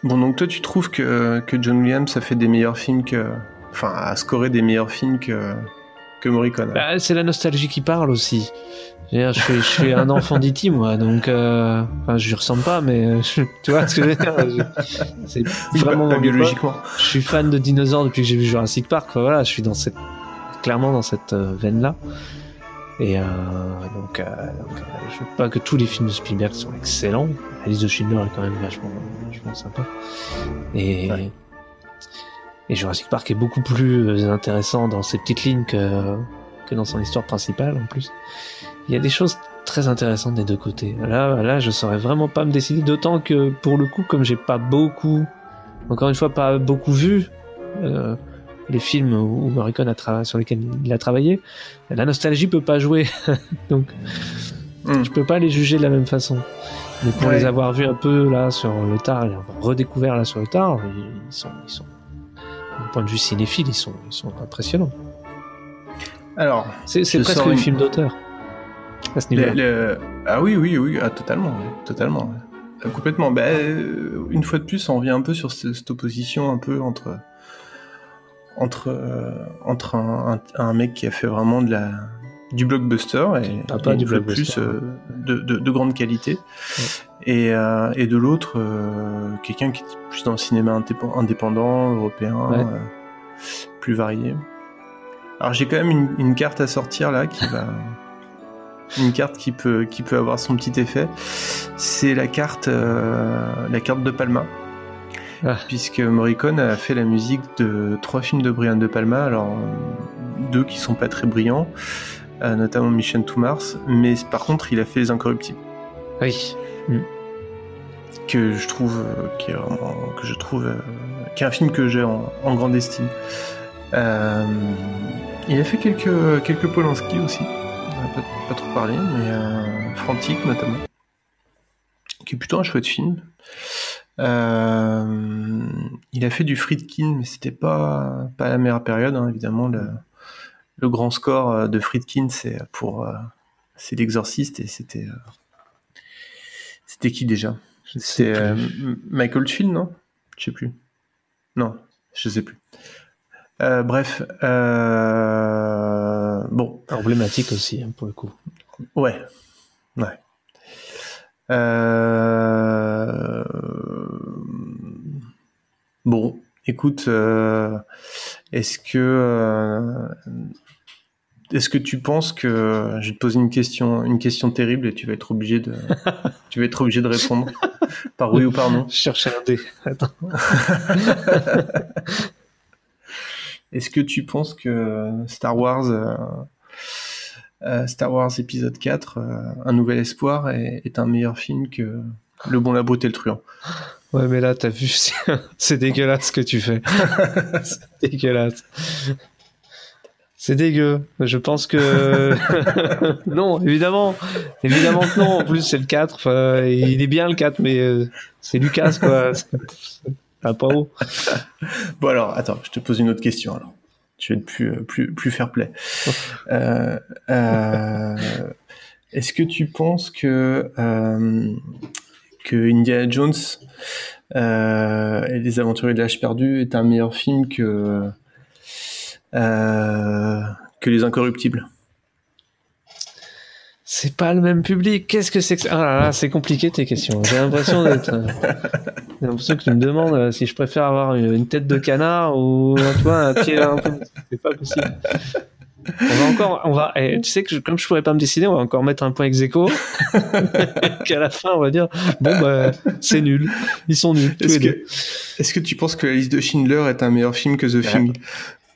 bon, donc toi, tu trouves que, que John Williams a fait des meilleurs films que. Enfin, a scoré des meilleurs films que, que Morricone. Bah, c'est la nostalgie qui parle aussi. Je, suis, je suis un enfant d'E.T. moi, donc euh, enfin, je lui ressemble pas, mais euh, je- tu vois ce que je veux dire C'est vraiment pas biologiquement. Je suis fan de dinosaures depuis que j'ai vu Jurassic Park. Enfin, voilà, je suis dans cette clairement dans cette euh, veine là. Et euh, donc, euh, donc, euh, je veux pas que tous les films de Spielberg sont excellents. La liste de Schindler est quand même vachement, vachement sympa. Et, et Jurassic Park est beaucoup plus intéressant dans ses petites lignes que, que dans son histoire principale en plus. Il y a des choses très intéressantes des deux côtés. Là, là, je saurais vraiment pas me décider, d'autant que pour le coup, comme j'ai pas beaucoup, encore une fois, pas beaucoup vu euh, les films où Morricone a tra- sur lesquels il a travaillé, la nostalgie peut pas jouer, donc je peux pas les juger de la même façon. Mais pour Ouais. les avoir vus un peu là sur le tard, et avoir redécouvert là sur le tard, ils sont, ils sont, d'un point de vue cinéphile, ils sont, ils sont impressionnants. Alors, C'est presque une- films d'auteur. À ce niveau-là. Le- Ah oui, oui, oui, ah, totalement, totalement. complètement. Bah, une fois de plus, on revient un peu sur ce- cette opposition un peu entre entre euh, entre un, un- un mec qui a fait vraiment de la du blockbuster et, du de blockbuster. plus euh, de, de, de grande qualité. Et, euh, et de l'autre quelqu'un qui est plus dans le cinéma indép- indépendant européen Ouais. plus varié. Alors j'ai quand même une, une carte à sortir là qui va une carte qui peut qui peut avoir son petit effet. C'est la carte la carte de Palma puisque Morricone a fait la musique de trois films de Brian De Palma alors deux qui sont pas très brillants euh, notamment Mission to Mars mais par contre il a fait Les Incorruptibles. Oui. que je trouve qui est vraiment que je trouve euh, qui est un film que j'ai en, en grande estime. Euh, il a fait quelques quelques Polanski aussi. On a pas, pas trop parlé mais euh, Frantic notamment. Qui est plutôt un chouette film Euh, il a fait du Friedkin mais c'était pas pas la meilleure période hein, évidemment le, le grand score euh, de Friedkin c'est pour euh, c'est l'exorciste et c'était c'était qui déjà? M- Michael Chill, non? Je sais plus. Non, je sais plus. Euh, bref, euh, bon. Emblématique aussi, hein, pour le coup. Ouais, ouais. Euh, Bon, écoute, euh, est-ce que euh, est-ce que tu penses que je vais te poser une question, une question terrible et tu vas être obligé de, tu vas être obligé de répondre par oui ou par non. Je cherchais un dé. Attends. Est-ce que tu penses que Star Wars, Star Wars épisode 4, euh, Un Nouvel Espoir, est, est un meilleur film que Le Bon, la Brute et le Truand Ouais, mais là, t'as vu, c'est dégueulasse ce que tu fais. c'est dégueulasse. C'est dégueu. Je pense que. non, évidemment. Évidemment que non. En plus, c'est le 4. Enfin, il est bien le 4, mais euh, c'est Lucas, quoi. C'est pas pas haut. Bon alors, attends, je te pose une autre question alors. Je vais être plus, euh, plus, plus fair play. Euh, euh, Est-ce que tu penses que, euh, que Indiana Jones et les aventuriers de l'âge perdu est un meilleur film que, que Les Incorruptibles? C'est pas le même public. Qu'est-ce que c'est que ça? Ah là là, c'est compliqué tes questions. J'ai l'impression d'être. euh, J'ai l'impression que tu me demandes euh, si je préfère avoir une, tête de canard ou tu vois, un pied un peu. C'est pas possible. On va encore, on va, eh, tu sais que je- comme je pourrais pas me décider, on va encore mettre un point ex aequo. Qu'à la fin, on va dire, bon, bah, c'est nul. Ils sont nuls, tous Est-ce les deux. que, est-ce que tu penses que La liste de Schindler est un meilleur film que The Thing?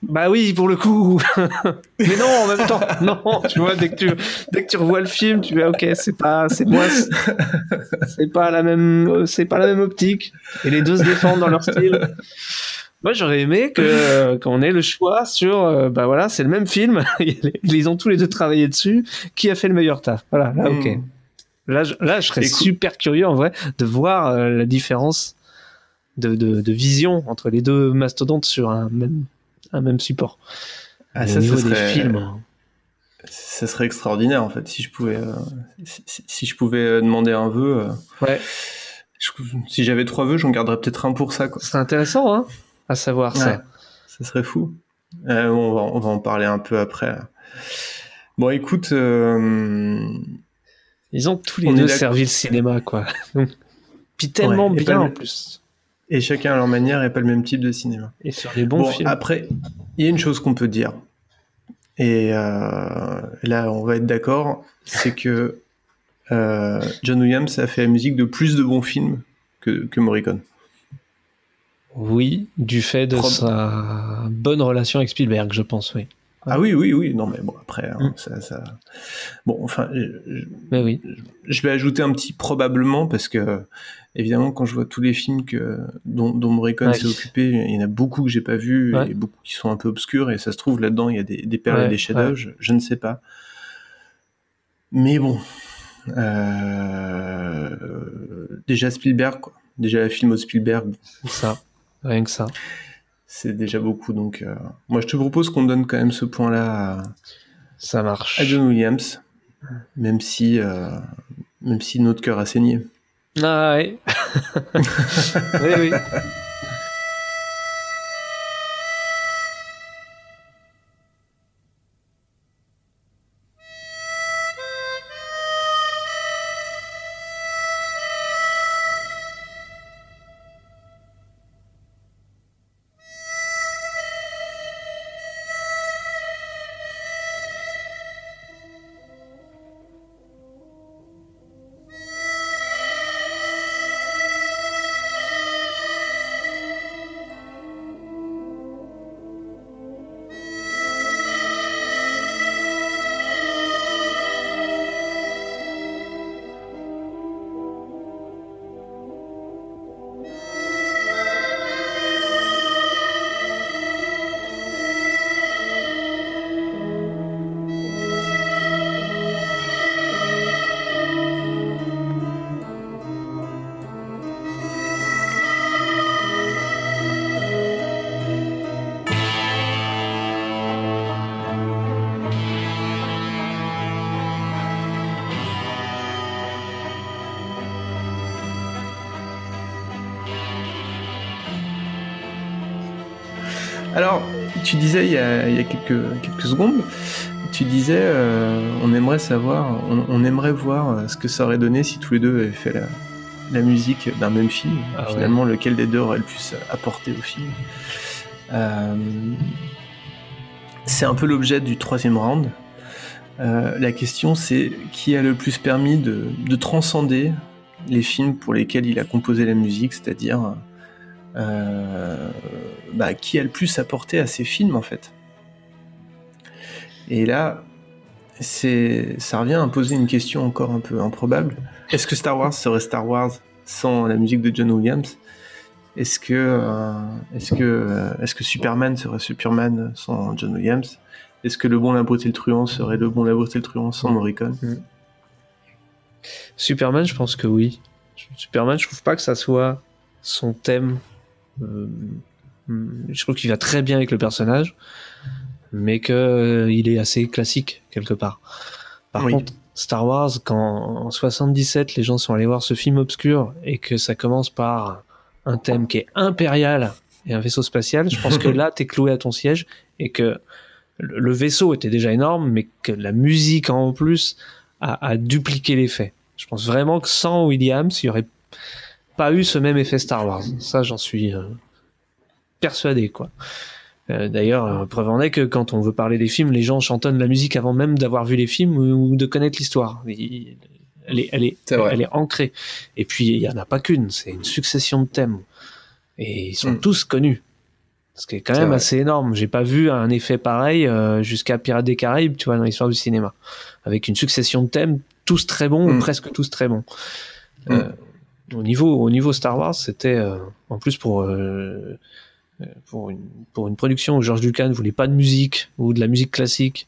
Bah oui, pour le coup. Mais non, en même temps, non. Tu vois, dès que tu, dès que tu revois le film, tu vas, ok, c'est pas, c'est moi, c'est- pas la même, c'est pas la même optique. Et les deux se défendent dans leur style. Moi, j'aurais aimé que euh, qu'on ait le choix sur, euh, bah voilà, c'est le même film. Ils ont tous les deux travaillé dessus. Qui a fait le meilleur taf? Voilà, là, ok. Hmm. Là, je, là, je serais Écoute- super curieux en vrai de voir euh, la différence de, de, de vision entre les deux mastodontes sur un même, un même support. Ah, ça, au ça niveau des serait- films. hein. Ça serait extraordinaire en fait si je pouvais euh, si, je pouvais euh, demander un vœu. euh, Ouais. je- si j'avais trois vœux, j'en garderais peut-être un pour ça quoi. Ce serait intéressant, hein, à savoir Ouais, ça. ça serait fou. Euh, bon, on, va, on va en parler un peu après. Bon, écoute, euh, Ils ont tous les deux servi le cinéma, quoi. Puis tellement Ouais, bien en plus. Et chacun à leur manière et pas le même type de cinéma. Et sur les bons Bon, films. après, il y a une chose qu'on peut dire, et euh, là on va être d'accord, c'est que euh, John Williams a fait la musique de plus de bons films que, que Morricone. Oui, du fait de Prob- sa bonne relation avec Spielberg, je pense, oui. Ah oui, oui, oui, non mais bon, après, hein, Mm. ça, ça... Bon, enfin, je, oui. je vais ajouter un petit probablement, parce que, évidemment, quand je vois tous les films que, dont, dont Morricone Ouais. s'est occupé, il y en a beaucoup que j'ai pas vus, Ouais. et beaucoup qui sont un peu obscurs, et ça se trouve, là-dedans, il y a des, des perles et des chefs-d'œuvre, je, je ne sais pas. Mais bon, euh, déjà Spielberg, quoi. Déjà la film de Spielberg, ça. Rien que ça. C'est déjà beaucoup, donc euh, moi je te propose qu'on donne quand même ce point-là à, Ça marche. à John Williams, même si, euh, même si notre cœur a saigné. Ah ouais. oui, oui. Tu disais il y a, il y a quelques, quelques secondes, tu disais euh, on aimerait savoir, on, on aimerait voir euh, ce que ça aurait donné si tous les deux avaient fait la, la musique d'un même film. Ah ouais. Finalement, lequel des deux aurait le plus apporté au film. Euh, c'est un peu l'objet du troisième round. Euh, la question, c'est qui a le plus permis de, de transcender les films pour lesquels il a composé la musique, c'est-à-dire bah, qui a le plus apporté à ces films en fait. Et là, c'est, ça revient à poser une question encore un peu improbable. Est-ce que Star Wars serait Star Wars sans la musique de John Williams? Est-ce que, euh, est-ce que, euh, est-ce que Superman serait Superman sans John Williams? Est-ce que Le Bon, la et le Truand serait Le Bon, la et le Truand sans Morricone Superman, je pense que oui. Superman, je trouve pas que ça soit son thème. Euh, je trouve qu'il va très bien avec le personnage, mais que euh, il est assez classique quelque part. Par Oui. contre, Star Wars, quand en 77 les gens sont allés voir ce film obscur et que ça commence par un thème qui est impérial et un vaisseau spatial, je pense que là t'es cloué à ton siège et que le le vaisseau était déjà énorme, mais que la musique en plus a, a dupliqué l'effet. Je pense vraiment que sans Williams, il y aurait pas eu ce même effet Star Wars. Ça, j'en suis euh, persuadé, quoi. Euh, D'ailleurs, euh, preuve en est que quand on veut parler des films, les gens chantonnent la musique avant même d'avoir vu les films ou, ou de connaître l'histoire. Elle est, elle est, elle est ancrée. Et puis, il y en a pas qu'une, c'est une succession de thèmes. Et ils sont Mm. tous connus. Ce qui est quand même vrai. assez énorme. J'ai pas vu un effet pareil euh, jusqu'à Pirates des Caraïbes, tu vois, dans l'histoire du cinéma. Avec une succession de thèmes, tous très bons, ou Mm. presque tous très bons. Euh, au, niveau, au niveau Star Wars, c'était euh, en plus pour, euh, pour, une, pour une production où George Lucas ne voulait pas de musique ou de la musique classique.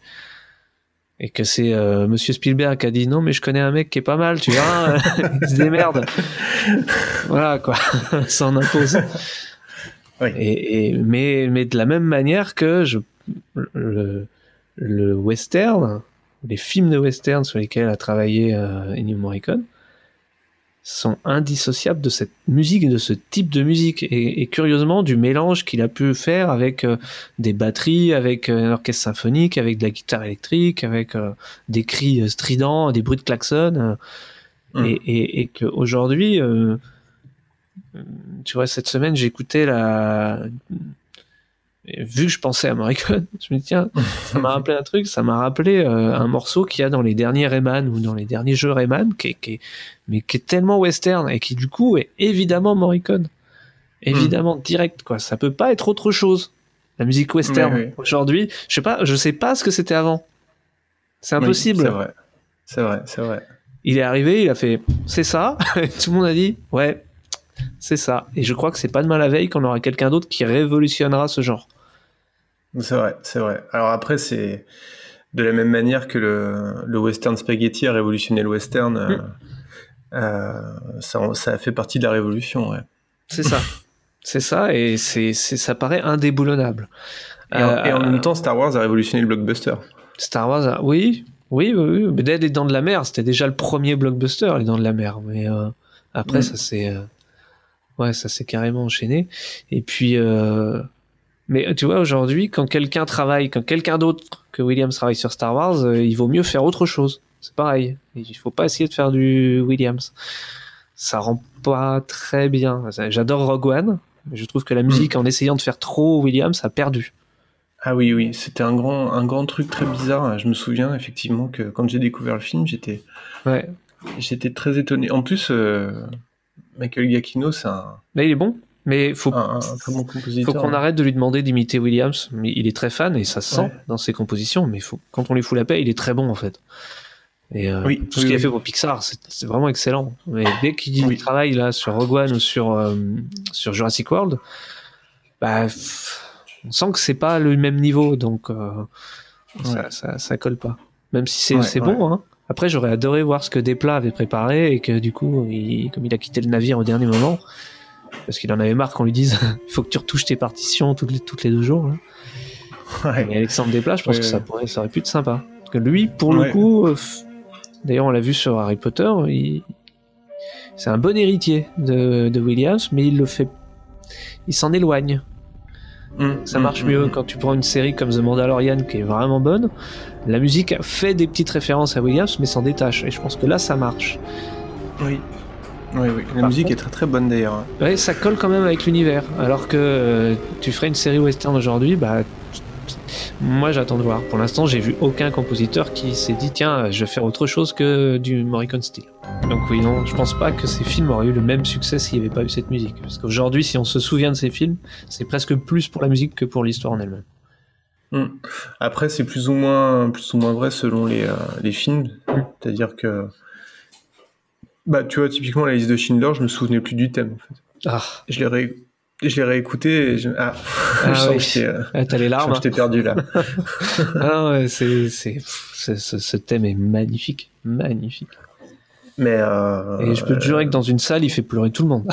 Et que c'est euh, Monsieur Spielberg qui a dit non mais je connais un mec qui est pas mal, tu vois, il se démerde. voilà quoi, ça en impose. Et, et- mais, mais de la même manière que je, le, le western, les films de western sur lesquels a travaillé euh, Ennio Morricone, sont indissociables de cette musique de ce type de musique. Et, et curieusement du mélange qu'il a pu faire avec euh, des batteries, avec euh, un orchestre symphonique, avec de la guitare électrique, avec euh, des cris euh, stridents, des bruits de klaxon euh, et, et, et qu'aujourd'hui euh, tu vois cette semaine écouté la et vu que je pensais à Morricone, je me dis tiens, ça m'a rappelé un truc, ça m'a rappelé euh, un morceau qu'il y a dans les derniers Rayman ou dans les derniers jeux Rayman, qui est, qui est- mais qui est tellement western et qui du coup est évidemment Morricone, évidemment direct quoi. Ça peut pas être autre chose. La musique western Oui, oui. aujourd'hui, je sais pas, je sais pas ce que c'était avant. C'est Oui, impossible. c'est vrai. C'est vrai, c'est vrai. Il est arrivé, il a fait c'est ça? Tout le monde a dit ouais, c'est ça. Et je crois que c'est pas demain la veille qu'on aura quelqu'un d'autre qui révolutionnera ce genre. C'est vrai, c'est vrai. Alors après, c'est de la même manière que le, le western spaghetti a révolutionné le western. euh, euh, ça, ça a fait partie de la révolution, ouais. C'est ça. c'est ça et c'est, c'est, ça paraît indéboulonnable. Et, en, et en Euh, même temps, Star Wars a révolutionné le blockbuster. Star Wars, a- oui, oui, oui, oui. Mais dès les Dents de la Mer, c'était déjà le premier blockbuster, les Dents de la Mer. Mais après, Mm. ça s'est, ouais, ça s'est carrément enchaîné. Et puis, mais tu vois, aujourd'hui, quand quelqu'un travaille, quand quelqu'un d'autre que Williams travaille sur Star Wars, euh, il vaut mieux faire autre chose. C'est pareil. Il faut pas essayer de faire du Williams. Ça rend pas très bien. J'adore Rogue One, mais je trouve que la musique, en essayant de faire trop Williams, a perdu. Ah oui, oui, c'était un grand, un grand truc très bizarre. Je me souviens effectivement que quand j'ai découvert le film, j'étais, Ouais. j'étais très étonné. En plus, euh, Michael Giacchino, c'est un, Mais il est bon. Mais faut, un, un faut qu'on arrête de lui demander d'imiter Williams. Mais il est très fan et ça se sent Ouais. dans ses compositions. Mais faut, quand on lui fout la paix, il est très bon en fait. Et euh, Oui, tout ce oui, qu'il a oui. fait pour Pixar, c'est vraiment excellent. Mais dès qu'il travaille là sur Rogue One ou sur euh, sur Jurassic World, bah, on sent que c'est pas le même niveau, donc euh, ça, ça, ça colle pas. Même si c'est bon. Hein. Après, j'aurais adoré voir ce que Desplat avait préparé et que du coup, il, comme il a quitté le navire au dernier moment, parce qu'il en avait marre qu'on lui dise il faut que tu retouches tes partitions toutes les, toutes les deux jours. là. Et Alexandre Desplat, je pense Ouais, que ça, ouais. pourrait, ça aurait pu être sympa. Parce que lui, pour le Ouais. coup, euh, d'ailleurs, on l'a vu sur Harry Potter, il- c'est un bon héritier de, de Williams, mais il le fait. Il s'en éloigne. Mm, Ça mm, marche mm, mieux quand tu prends une série comme The Mandalorian qui est vraiment bonne. La musique fait des petites références à Williams, mais s'en détache. Et je pense que là, ça marche. Oui. Oui, oui. La Par musique contre- est très très bonne d'ailleurs. hein. Ouais, ça colle quand même avec l'univers. Alors que euh, tu ferais une série western aujourd'hui, bah. Moi, j'attends de voir. Pour l'instant, j'ai vu aucun compositeur qui s'est dit tiens, je vais faire autre chose que du Morricone style. Donc oui, non, je pense pas que ces films auraient eu le même succès s'il n'y avait pas eu cette musique. Parce qu'aujourd'hui, si on se souvient de ces films, c'est presque plus pour la musique que pour l'histoire en elle-même. Mm. Après, c'est plus ou moins, plus ou moins vrai selon les, euh, les films. Mm. C'est-à-dire que, bah, tu vois, typiquement la liste de Schindler, je me souvenais plus du thème. En fait. Ah, Je l'ai ré... je l'ai réécouté et je... ah, Ah je sens oui. que j'étais, euh, Ah, t'as les je sens larmes. que j'étais perdu là. ah ouais, c'est, c'est, ce, thème est magnifique, magnifique. Mais euh, Et je peux te jurer que dans une salle, il fait pleurer tout le monde.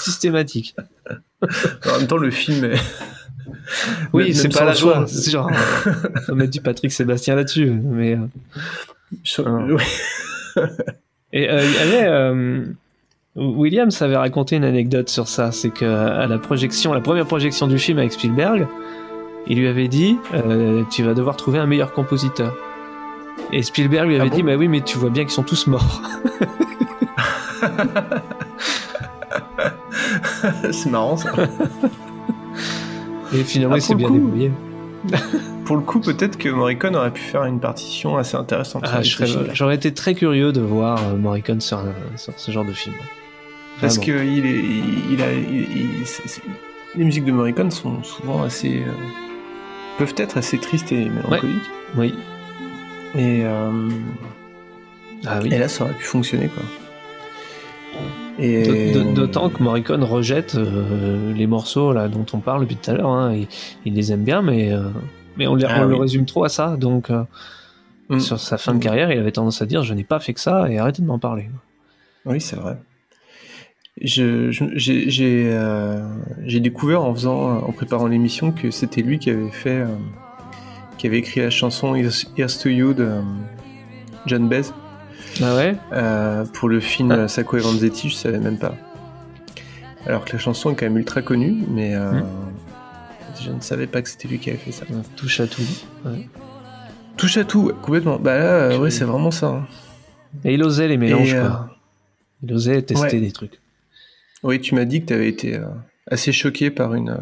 Systématique. en même temps, le film est. Oui, Même- c'est même pas la joie. C'est genre, on a dit Patrick Sébastien là-dessus, mais. euh, Je- Ah. Et euh, il y avait, euh, Williams avait raconté une anecdote sur ça, c'est que à la projection, la première projection du film avec Spielberg, il lui avait dit euh, Tu vas devoir trouver un meilleur compositeur. Et Spielberg lui avait Ah bon dit Bah oui, mais tu vois bien qu'ils sont tous morts. c'est marrant ça. Et finalement, Ah, il s'est bien débrouillé. Pour le coup, peut-être que Morricone aurait pu faire une partition assez intéressante. Ah. J'aurais été très curieux de voir euh, Morricone sur, un- sur ce genre de film. Parce que il est, il, il a, il- il- c'est- c'est- les musiques de Morricone sont souvent assez, euh, peuvent être assez tristes et mélancoliques. Oui. Et, euh, Ah oui. et là, ça aurait pu fonctionner quoi. Et D'aut- d'aut- D'autant que Morricone rejette euh, les morceaux là dont on parle depuis tout à l'heure. hein. Il, il les aime bien, mais, euh, mais on, les- Ah on le résume trop à ça. Donc, euh, Mm. sur sa fin de carrière, il avait tendance à dire Je n'ai pas fait que ça et arrêtez de m'en parler. Oui, c'est vrai. J'ai découvert en faisant, en préparant l'émission que c'était lui qui avait fait, qui avait écrit la chanson Here's, to You de John Baez Ah ouais euh, pour le film Ah. Sacco et Vanzetti, je savais même pas. Alors que la chanson est quand même ultra connue, mais euh, Mm. je ne savais pas que c'était lui qui avait fait ça. Touche à tout. ouais. Touche à tout, complètement. Bah là, euh, ouais, c'est vraiment ça. hein. Et il osait les mélanges. Euh, quoi. Il osait tester ouais. des trucs. Oui, tu m'as dit que tu avais été assez choqué par une,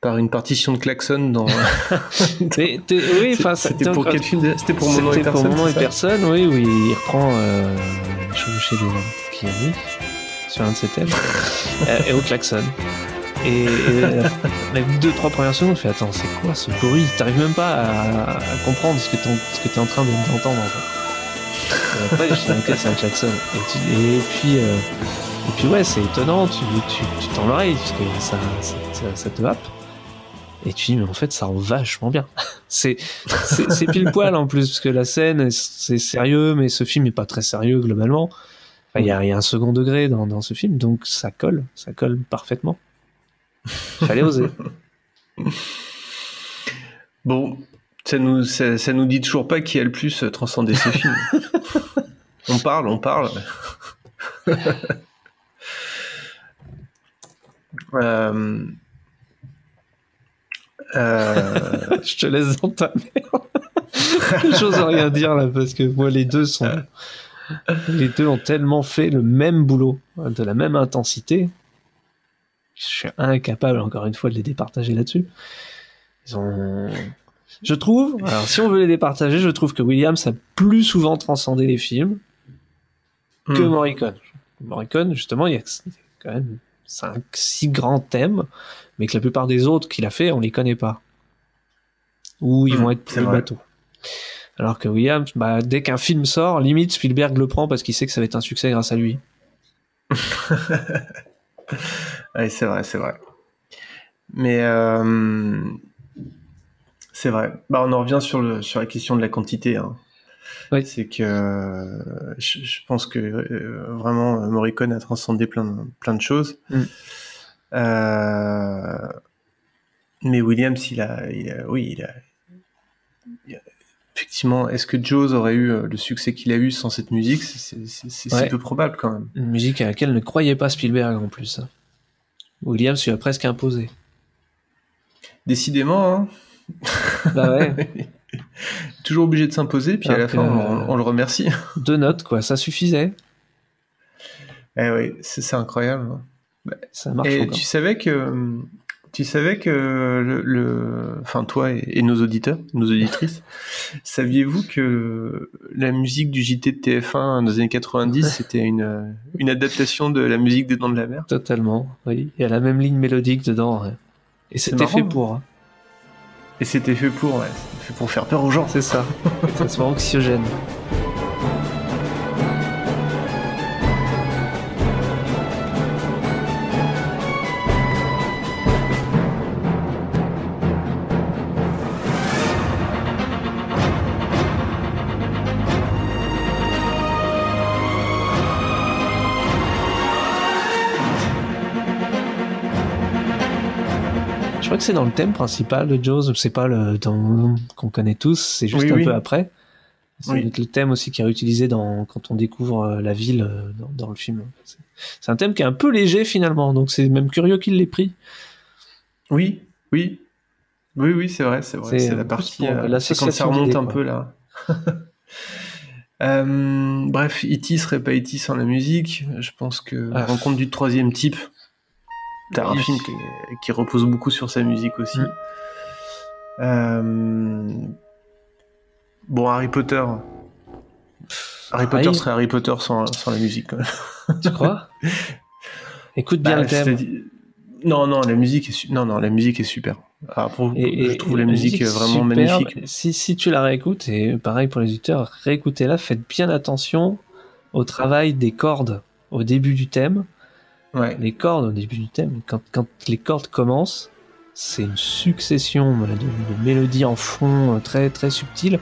par une partition de klaxon dans. Oui, enfin, C'était pour quel film C'était pour Moment et C'était pour Personne. Moment et Personne, oui, où il reprend euh, Chevaucher des qui a mis sur un de ses thèmes, euh, et au klaxon. Et, et euh, les deux, trois premières secondes, tu fais Attends, c'est quoi ce bruit? T'arrives même pas à, à comprendre ce que t'es en, ce que t'es en train de- d'entendre. En fait. Et après, je dis Ok, c'est un klaxon. Et, tu- et puis, euh, et puis, ouais, c'est étonnant, tu, tu, tu tends l'oreille, parce que ça, ça, ça- ça te happe. Et tu dis, mais en fait, ça rend vachement bien. c'est, pile poil en plus, parce que la scène, c'est sérieux, mais ce film est pas très sérieux globalement. Enfin, Il y, a, il y a un second degré dans, dans ce film, donc ça colle, ça colle parfaitement. Fallait oser. Bon, ça nous, ça, ça nous dit toujours pas qui a le plus transcendé ce film. on parle, on parle. Euh, euh, Je te laisse dans ta merde. J'ose rien dire là, parce que moi, les deux sont. Les deux ont tellement fait le même boulot, de la même intensité. Je suis incapable, encore une fois, de les départager là-dessus. Ils ont. Je trouve, alors si on veut les départager, je trouve que Williams a plus souvent transcendé les films que Hmm. Morricone. Morricone, justement, il y a quand même 5, 6 grands thèmes, mais que la plupart des autres qu'il a fait, on les connaît pas. Ou ils Hmm, vont être plus bateaux. Alors que Williams, bah, dès qu'un film sort, limite Spielberg le prend parce qu'il sait que ça va être un succès grâce à lui. Ouais, c'est vrai, c'est vrai. Mais euh, c'est vrai. Bah, on en revient sur, le, sur la question de la quantité. hein. Oui. C'est que je, je pense que euh, vraiment Morricone a transcendé plein de, plein de choses. Mm. Euh, mais Williams, il a, il a- oui, il a, il a- effectivement. Est-ce que Jaws aurait eu euh, le succès qu'il a eu sans cette musique? C'est- Ouais. peu probable quand même. Une musique à laquelle ne croyait pas Spielberg en plus. Williams lui a presque imposé. Décidément, hein. Bah ouais, toujours obligé de s'imposer, puis à la fin, on, on le remercie. deux notes quoi, ça suffisait. Eh oui, c'est c'est incroyable. Hein. Ça marche Et encore. tu savais que tu savais que le, le- enfin toi et, et nos auditeurs, nos auditrices, saviez-vous que la musique du JT de TF1 dans les années 90, c'était une une adaptation de la musique des Dents de la Mer? Totalement, oui. Il y a la même ligne mélodique dedans. ouais. Et c'était fait pour. hein. Et c'était fait pour, ouais, fait pour faire peur aux gens. C'est ça. ça soit anxiogène. Que c'est dans le thème principal de Jaws, c'est pas le qu'on connaît tous, c'est juste Oui, un oui. peu après. C'est Oui. le thème aussi qui est réutilisé dans quand on découvre euh, la ville euh, dans, dans le film. C'est- un thème qui est un peu léger finalement, donc c'est même curieux qu'il l'ait pris. Oui, oui. Oui, oui, c'est vrai, c'est vrai. C'est C'est la partie. euh, c'est quand ça remonte un peu là. Euh, bref, E.T. serait pas E.T. sans la musique. Je pense que Ah. Rencontre du troisième type, t'as un film qui, qui repose beaucoup sur sa musique aussi. Mm. Euh, Bon, Harry Potter. Harry Potter serait Harry Potter sans, sans la musique quand même. Tu crois? Écoute bien Bah, le thème. Non, non, la musique est, su- non, non, la musique est super. Ah, je trouve la musique, vraiment magnifique. Si, si tu la réécoutes, et pareil pour les auditeurs, réécoutez-la, faites bien attention au travail des cordes au début du thème. Ouais. Les cordes au début du thème, quand, quand les cordes commencent, c'est une succession de, de mélodies en fond euh, très très subtiles.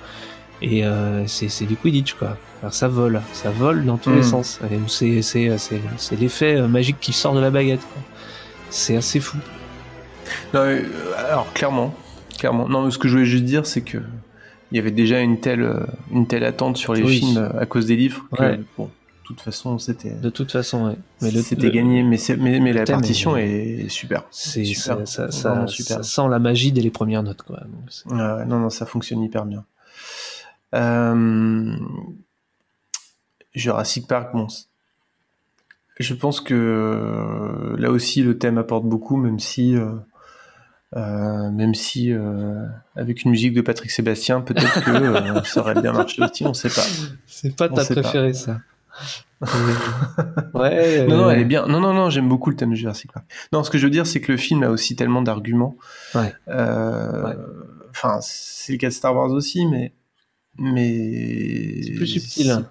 Et euh, c'est du Quidditch quoi. Alors ça vole, ça vole dans tous les sens. Et C'est l'effet euh, magique qui sort de la baguette. C'est assez fou. Non, euh, alors clairement, clairement. Non, mais ce que je voulais juste dire, c'est que il y avait déjà une telle, euh, une telle attente sur les Oui. films euh, à cause des livres que, Ouais. bon, toute façon, c'était, De toute façon, ouais. Mais le- c'était gagné. Mais, mais, mais la thème partition est- est, super. C'est Super, ça, ça, vraiment ça, super. ça sent la magie dès les premières notes quoi. Donc, non, non, ça fonctionne hyper bien. Euh, Jurassic Park, bon, je pense que euh, là aussi le thème apporte beaucoup, même si, euh, même si avec une musique de Patrick Sébastien, peut-être que ça aurait bien marché aussi, on sait pas. C'est pas On ta pas. préférée ça. ouais. Non, non, euh, elle est bien. Non, non, non, j'aime beaucoup le thème de Jurassic Park. Non, ce que je veux dire, c'est que le film a aussi tellement d'arguments. Ouais. Euh, Ouais. Enfin, c'est le cas de Star Wars aussi, mais. mais C'est plus subtil. hein,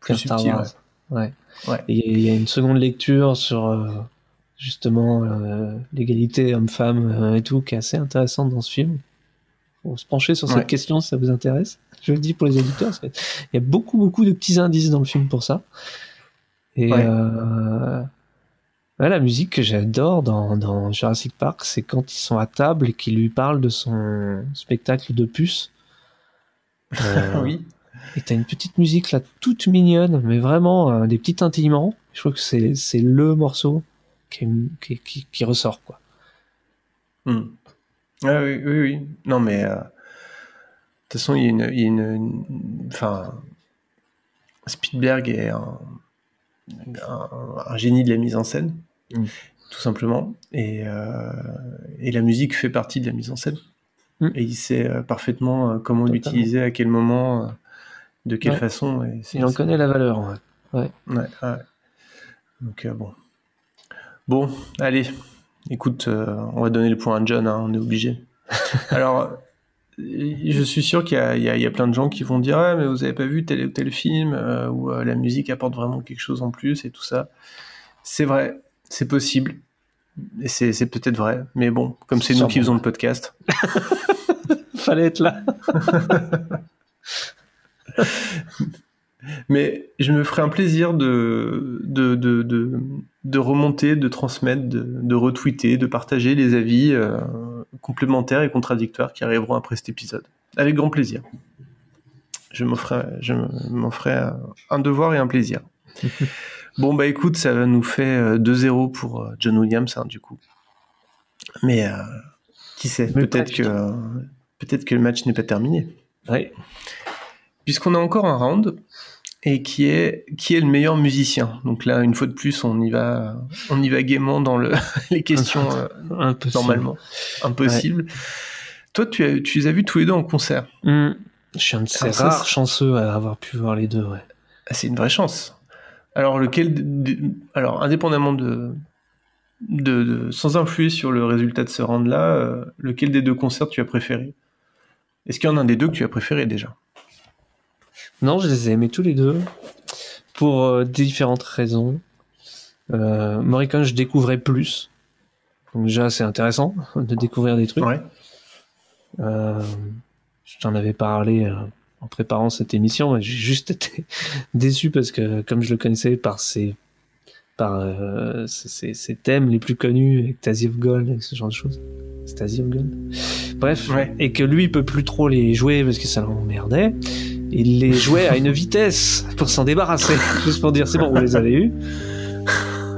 Plus que Star subtil, Wars. Ouais. Ouais. Et Il y a une seconde lecture sur euh, justement euh, l'égalité homme-femme euh, et tout qui est assez intéressante dans ce film. Faut se pencher sur cette question si ça vous intéresse. Je le dis pour les auditeurs. parce que Il y a beaucoup beaucoup de petits indices dans le film pour ça. Et Ouais. euh, ouais, la musique que j'adore dans, dans Jurassic Park, c'est quand ils sont à table et qu'ils lui parlent de son spectacle de puce. Euh, oui. et t'as une petite musique là toute mignonne, mais vraiment euh, des petits tintillements. Je trouve que c'est le morceau qui, est- qui, qui, qui ressort quoi. Hmm. Ah oui, oui, oui. Non, mais. euh, De toute façon, il y a une. il y a une- Enfin. Spielberg est un, un, un génie de la mise en scène, Mm. tout simplement. Et, euh, et la musique fait partie de la mise en scène. Mm. Et il sait euh, parfaitement comment l'utiliser, à quel moment, de quelle Ouais. façon. et Il en connaît la valeur. ouais. Ouais. Ouais, ouais. Donc euh, bon. Bon, allez. Écoute, euh, on va donner le point à John, hein, on est obligé. Alors, je suis sûr qu'il y, a- y y plein de gens qui vont dire Ah, mais vous avez pas vu tel ou tel film euh, où euh, la musique apporte vraiment quelque chose en plus et tout ça. C'est vrai, c'est possible. Et c'est peut-être vrai. Mais bon, comme c'est nous qui faisons le podcast, Fallait être là. Mais je me ferai un plaisir de, de, de, de, de remonter, de transmettre, de, de retweeter, de partager les avis euh, complémentaires et contradictoires qui arriveront après cet épisode. Avec grand plaisir. Je m'en ferai, je m'en ferai un devoir et un plaisir. bon, bah écoute, ça nous fait euh, 2-0 pour euh, John Williams, hein, du coup. Mais euh, qui sait, peut-être que, euh, peut-être que le match n'est pas terminé Ouais. puisqu'on a encore un round et qui est qui est le meilleur musicien. Donc là, une fois de plus, on y va on y va gaiement dans le, les questions euh, Impossible. normalement impossible. Toi, tu as tu les as vus tous les deux en concert. Hmm. Je suis un de ces rares chanceux à avoir pu voir les deux. Ouais. Ah, C'est une vraie chance. Alors lequel alors indépendamment de de, de- sans influer sur le résultat de ce round là, euh, lequel des deux concerts tu as préféré? Est-ce qu'il y en a un des deux que tu as préféré déjà? Non, je les ai aimés tous les deux pour euh, différentes raisons. Euh, Morricone, je découvrais plus. Donc déjà, c'est intéressant de découvrir des trucs. Ouais. Euh, je t'en avais parlé euh, en préparant cette émission, mais j'ai juste été déçu parce que comme je le connaissais par ses par euh, ses, thèmes les plus connus, avec Tazi of Gold, et ce genre de choses. C'est Gold? Bref, Ouais. et que lui il peut plus trop les jouer parce que ça l'emmerdait. Il les jouait à une vitesse pour s'en débarrasser, juste pour dire c'est bon, vous les avez eus.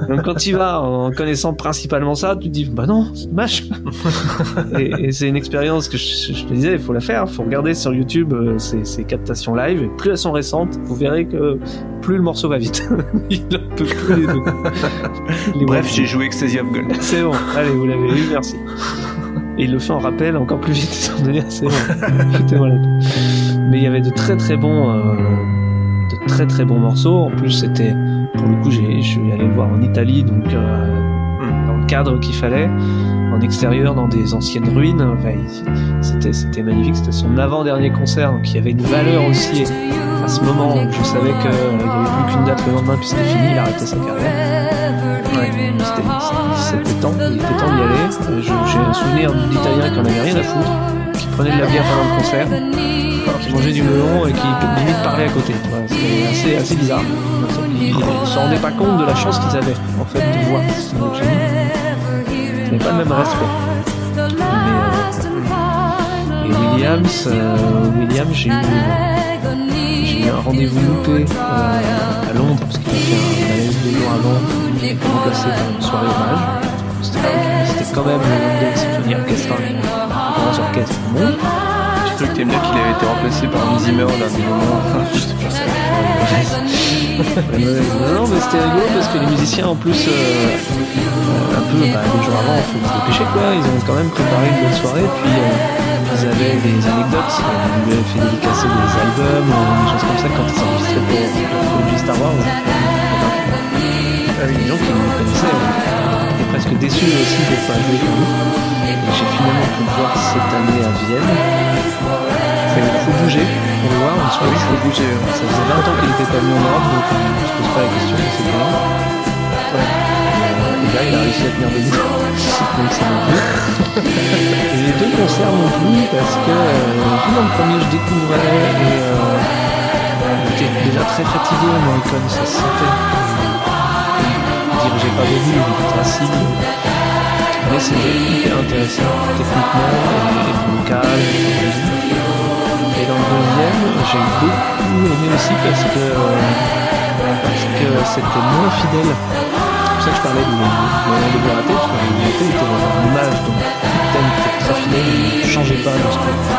Donc quand tu vas en connaissant principalement ça, tu te dis bah non, c'est dommage. et, et c'est une expérience que je, je te disais, il faut la faire, il faut regarder sur YouTube euh, ces, ces captations live. Et plus elles sont récentes, vous verrez que plus le morceau va vite. il en peut plus les deux. Les Bref, j'ai joué Ecstasy of Gold. C'est bon, allez, vous l'avez eu, merci. Et il le fait en rappel encore plus vite, bon. Foutez-moi la paix. Mais il y avait de très très bons, euh, de très très bons morceaux. En plus, c'était, pour le coup, je suis allé le voir en Italie, donc euh, dans le cadre qu'il fallait, en extérieur, dans des anciennes ruines. C'était magnifique. C'était son avant-dernier concert, donc il y avait une valeur aussi. À ce moment, je savais qu'il n'y avait plus qu'une date le lendemain, puis c'était fini, il arrêtait sa carrière. C'était- temps, il était temps d'y aller. Euh, J'ai un souvenir d'Italiens qui en avaient rien à foutre, qui prenaient de la bière pendant le concert, qui mangeaient du melon et qui limite parlaient à côté. C'était assez, assez bizarre. Ils ne se rendaient pas compte de la chance qu'ils avaient, en fait, de voir. N'est pas le même respect. Mais, euh, et Williams, euh, Williams, j'ai eu, j'ai eu un rendez-vous loupé euh, à Londres parce qu'il a fait un malaise deux jours avant. Il a été remplacé par une soirée hommage. C'était quand même le London Symphony Orchestra, le plus grand orchestre du monde. J'ai cru que t'aimes bien qu'il avait été remplacé par Hans Zimmer au dernier moment. Je sais pas ça. non, mais c'était rigolo parce que les musiciens en plus, euh, euh, un peu bah, deux jours avant, il faut se dépêcher quoi. Ils ont quand même préparé une bonne soirée, puis euh, ils avaient des anecdotes. Ils avaient fait dédicacer des albums, des choses comme ça quand ils s'enregistraient pour, pour le Star Wars. Oui, les gens qui me connaissaient euh, étaient presque déçus aussi de ne pas jouer comme nous. Et J'ai finalement pu le voir cette année à Vienne. Il faut bouger pour le voir. parce que il faut bouger. Ça faisait 20 ans qu'il n'était pas venu en Europe, donc on ne se pose pas la question, c'est bien. Ouais. Et là, il a réussi à tenir debout. donc c'est non plus. Et les deux concerts non plus, parce que euh, dans le premier, je découvrais et euh, j'étais déjà très fatigué, Morricone, ça se sentait. Dirigeait pas beaucoup, il était assis. Mais c'était hyper intéressant, techniquement, et, et vocal, et dans le deuxième, j'ai beaucoup aimé aussi parce que parce que c'était moins fidèle. C'est pour ça que je parlais moyen de raté, parce que était dans une image, donc le fidèle, il ne changeait pas dans ce connaît.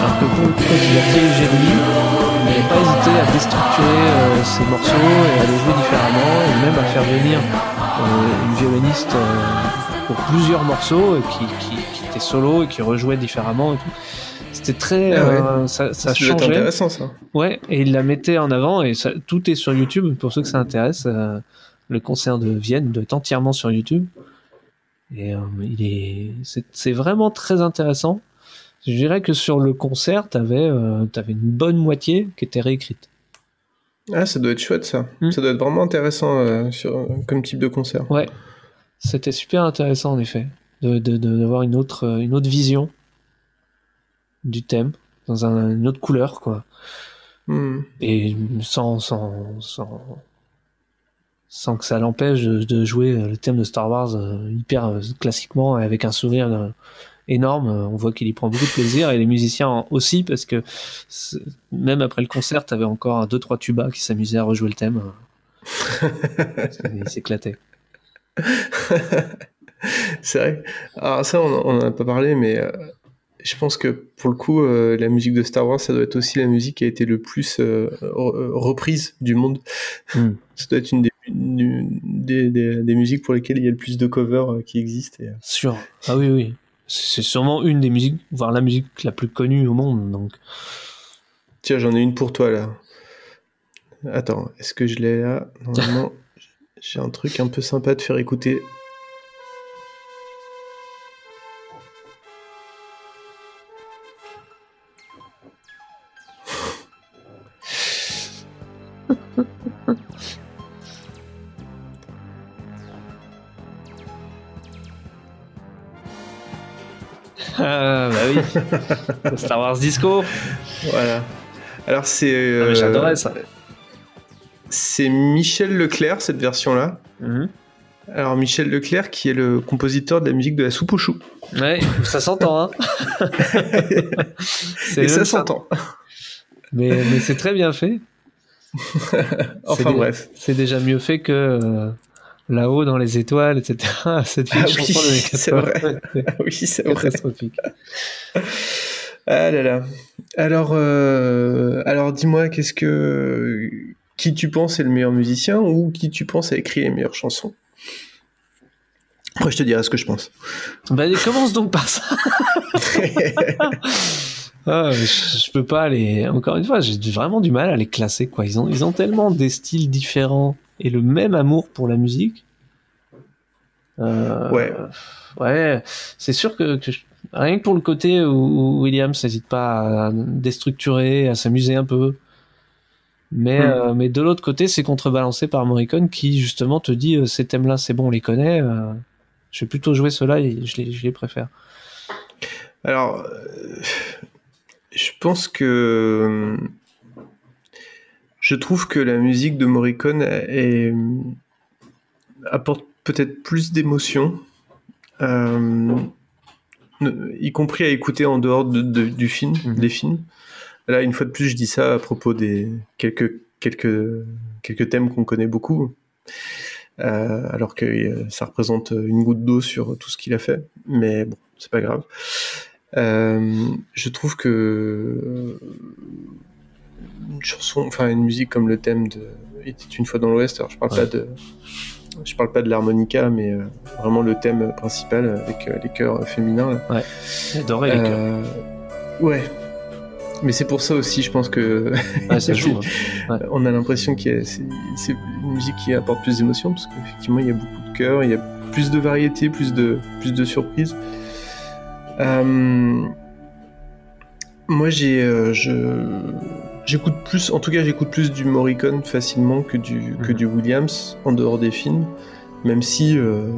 Alors que quand, quand il a dirigé lui, il n'avait pas hésité à déstructurer euh, ses morceaux et à les jouer différemment, et même à faire venir euh, une violoniste euh, pour plusieurs morceaux, qui, qui, qui était solo et qui rejouait différemment et tout. C'était très. Ah ouais. euh, ça, ça changeait. intéressant, ça. Ouais, et il la mettait en avant, et ça, tout est sur YouTube, pour ceux que ça intéresse. euh, le concert de Vienne doit être entièrement sur YouTube. Et euh, il est, c'est, vraiment très intéressant. Je dirais que sur le concert, t'avais, euh, t'avais une bonne moitié qui était réécrite. Ah, ça doit être chouette, ça. Hmm. Ça doit être vraiment intéressant euh, sur, comme type de concert. Ouais, c'était super intéressant en effet, de, d'avoir une autre, euh, une autre vision du thème, dans un- une autre couleur, quoi. Hmm. Et sans, sans, sans, sans que ça l'empêche de, de jouer euh, le thème de Star Wars euh, hyper euh, classiquement et avec un sourire euh, énorme. On voit qu'il y prend beaucoup de plaisir et les musiciens en- aussi parce que même après le concert, t'avais encore un, deux trois tubas qui s'amusaient à rejouer le thème. Ils s'éclataient. C'est vrai. Alors ça, on on en a pas parlé, mais je pense que pour le coup, euh, la musique de Star Wars, ça doit être aussi la musique qui a été le plus euh, re- reprise du monde. Hmm. Ça doit être une des, une des, des- des musiques pour lesquelles il y a le plus de covers euh, qui existent. et, euh, Sûr. Ah oui, oui. C'est sûrement une des musiques, voire la musique la plus connue au monde. Donc, Tiens, j'en ai une pour toi là. Attends, est-ce que je l'ai là? Normalement, j'ai un truc un peu sympa te faire écouter. Oui. Star Wars Disco. Voilà. Alors c'est. Ah, euh, J'adorais ça. C'est Michel Leclerc, cette version-là. Mhm. Alors Michel Leclerc, qui est le compositeur de la musique de la soupe aux choux. Ouais, ça s'entend, hein. Et ça s'entend. Mais, mais c'est très bien fait. Enfin bref. C'est déjà mieux fait que euh, là-haut dans les étoiles, etc. Cette Ah oui, c'est 80, vrai. c'est Ah oui, c'est vrai. catastrophique. Ah là là. Alors, euh, alors dis-moi, qu'est-ce que qui tu penses est le meilleur musicien ou qui tu penses a écrit les meilleures chansons? Après, je te dirai ce que je pense. Bah, commence donc par ça. Ah, je, je peux pas les. Encore une fois, j'ai vraiment du mal à les classer. Quoi. Ils ont, ils ont tellement des styles différents et le même amour pour la musique. Euh, Ouais. Ouais, c'est sûr que, que je- rien que pour le côté où, Williams n'hésite pas à déstructurer, à s'amuser un peu. Mais, Hmm. euh, mais de l'autre côté, c'est contrebalancé par Morricone qui justement te dit euh, ces thèmes-là, c'est bon, on les connaît. je vais plutôt jouer ceux-là et je les, je les préfère. Alors, je pense que je trouve que la musique de Morricone est, apporte peut-être plus d'émotion, euh, y compris à écouter en dehors de- de- du film, des films. Là, une fois de plus, je dis ça à propos des quelques quelques quelques thèmes qu'on connaît beaucoup. Euh, alors que euh, ça représente une goutte d'eau sur tout ce qu'il a fait, mais bon, c'est pas grave. Euh, je trouve que une chanson, enfin une musique comme le thème de était une fois dans l'Ouest. Alors je parle Ouais. pas de, je parle pas de l'harmonica, mais euh, vraiment le thème principal avec euh, les chœurs féminins. là. Ouais, j'adorais les chœurs. Euh, Ouais. Mais c'est pour ça aussi, je pense que Ouais, ça joue, hein. on a l'impression que c'est c'est une musique qui apporte plus d'émotion parce qu'effectivement il y a beaucoup de chœurs, il y a plus de variété, plus de plus de surprises. Euh, moi j'ai euh, je j'écoute plus, en tout cas j'écoute plus du Morricone facilement que du que du Williams en dehors des films, même si euh,